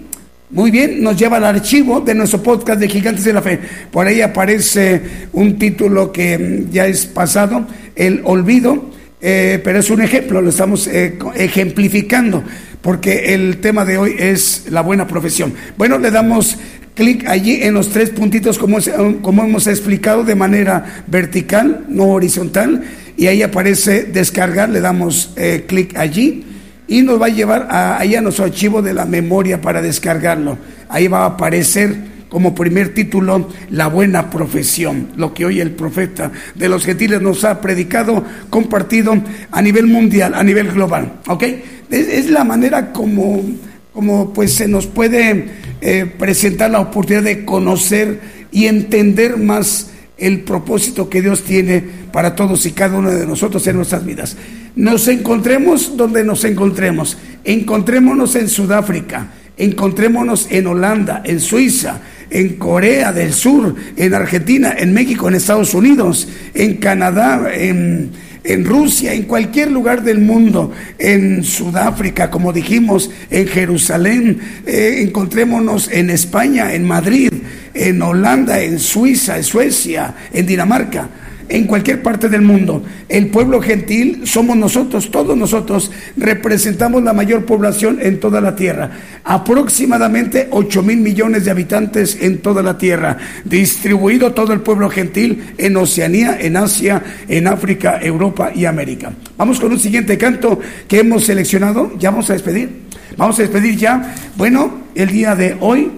Muy bien, nos lleva al archivo de nuestro podcast de Gigantes de la Fe. Por ahí aparece un título que mm, ya es pasado, El Olvido, eh, pero es un ejemplo, lo estamos eh, ejemplificando, porque el tema de hoy es la buena profesión. Bueno, le damos clic allí en los tres puntitos como, como hemos explicado de manera vertical, no horizontal, y ahí aparece descargar, le damos eh, clic allí y nos va a llevar a, ahí a nuestro archivo de la memoria para descargarlo. Ahí va a aparecer como primer título La buena profesión, lo que hoy el profeta de los gentiles nos ha predicado, compartido a nivel mundial, a nivel global. ¿Ok? Es, la manera como, como pues se nos puede eh, presentar la oportunidad de conocer y entender más el propósito que Dios tiene para todos y cada uno de nosotros en nuestras vidas. Nos encontremos donde nos encontremos. Encontrémonos en Sudáfrica, encontrémonos en Holanda, en Suiza, en Corea del Sur, en Argentina, en México, en Estados Unidos, en Canadá, en, en Rusia, en cualquier lugar del mundo, en Sudáfrica, como dijimos, en Jerusalén, eh, encontrémonos en España, en Madrid, en Holanda, en Suiza, en Suecia, en Dinamarca, en cualquier parte del mundo. El pueblo gentil somos nosotros, todos nosotros representamos la mayor población en toda la tierra, aproximadamente 8 mil millones de habitantes en toda la tierra, distribuido todo el pueblo gentil en Oceanía, en Asia, en África, Europa y América. Vamos con un siguiente canto que hemos seleccionado, ya vamos a despedir, vamos a despedir ya. Bueno, el día de hoy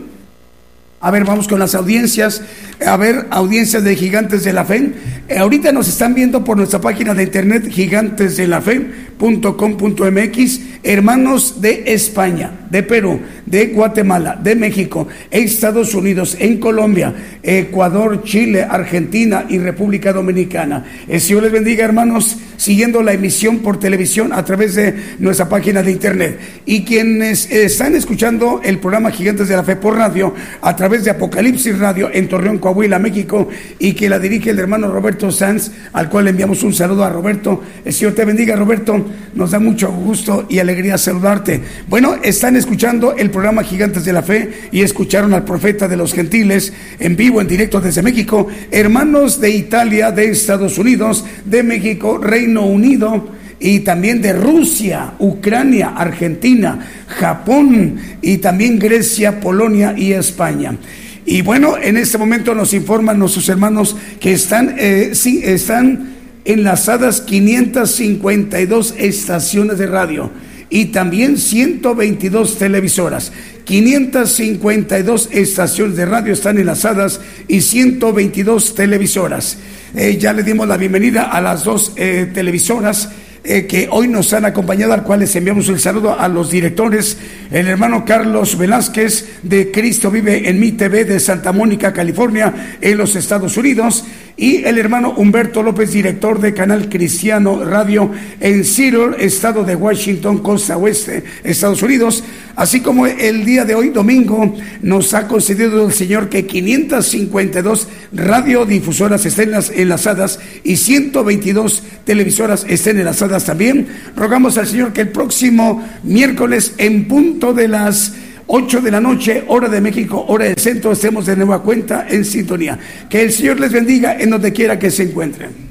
a ver, vamos con las audiencias. A ver, audiencias de Gigantes de la Fe. Eh, ahorita nos están viendo por nuestra página de internet gigantesdelafe.com .com.mx, hermanos de España, de Perú, de Guatemala, de México, Estados Unidos, en Colombia, Ecuador, Chile, Argentina y República Dominicana. El Señor les bendiga, hermanos, siguiendo la emisión por televisión a través de nuestra página de internet. Y quienes están escuchando el programa Gigantes de la Fe por radio a través de Apocalipsis Radio en Torreón, Coahuila, México, y que la dirige el hermano Roberto Sanz, al cual le enviamos un saludo a Roberto. El Señor te bendiga, Roberto. Nos da mucho gusto y alegría saludarte. Bueno, están escuchando el programa Gigantes de la Fe y escucharon al profeta de los gentiles en vivo, en directo desde México, hermanos de Italia, de Estados Unidos, de México, Reino Unido y también de Rusia, Ucrania, Argentina, Japón y también Grecia, Polonia y España. Y bueno, en este momento nos informan nuestros hermanos que están, eh, sí, están enlazadas 552 estaciones de radio y también 122 televisoras. 552 estaciones de radio están enlazadas y 122 televisoras. Eh, ya le dimos la bienvenida a las dos eh, televisoras eh, que hoy nos han acompañado, al cual les enviamos el saludo a los directores, el hermano Carlos Velázquez de Cristo Vive en Mi TV de Santa Mónica, California, en los Estados Unidos, y el hermano Humberto López, director de Canal Cristiano Radio en Seattle, estado de Washington, costa oeste, Estados Unidos, así como el día de hoy, domingo, nos ha concedido el Señor que 552 radiodifusoras estén enlazadas y 122 televisoras estén enlazadas también. Rogamos al Señor que el próximo miércoles en punto de las 8 de la noche, hora de México, hora del centro, estemos de nueva cuenta en sintonía. Que el Señor les bendiga en donde quiera que se encuentren.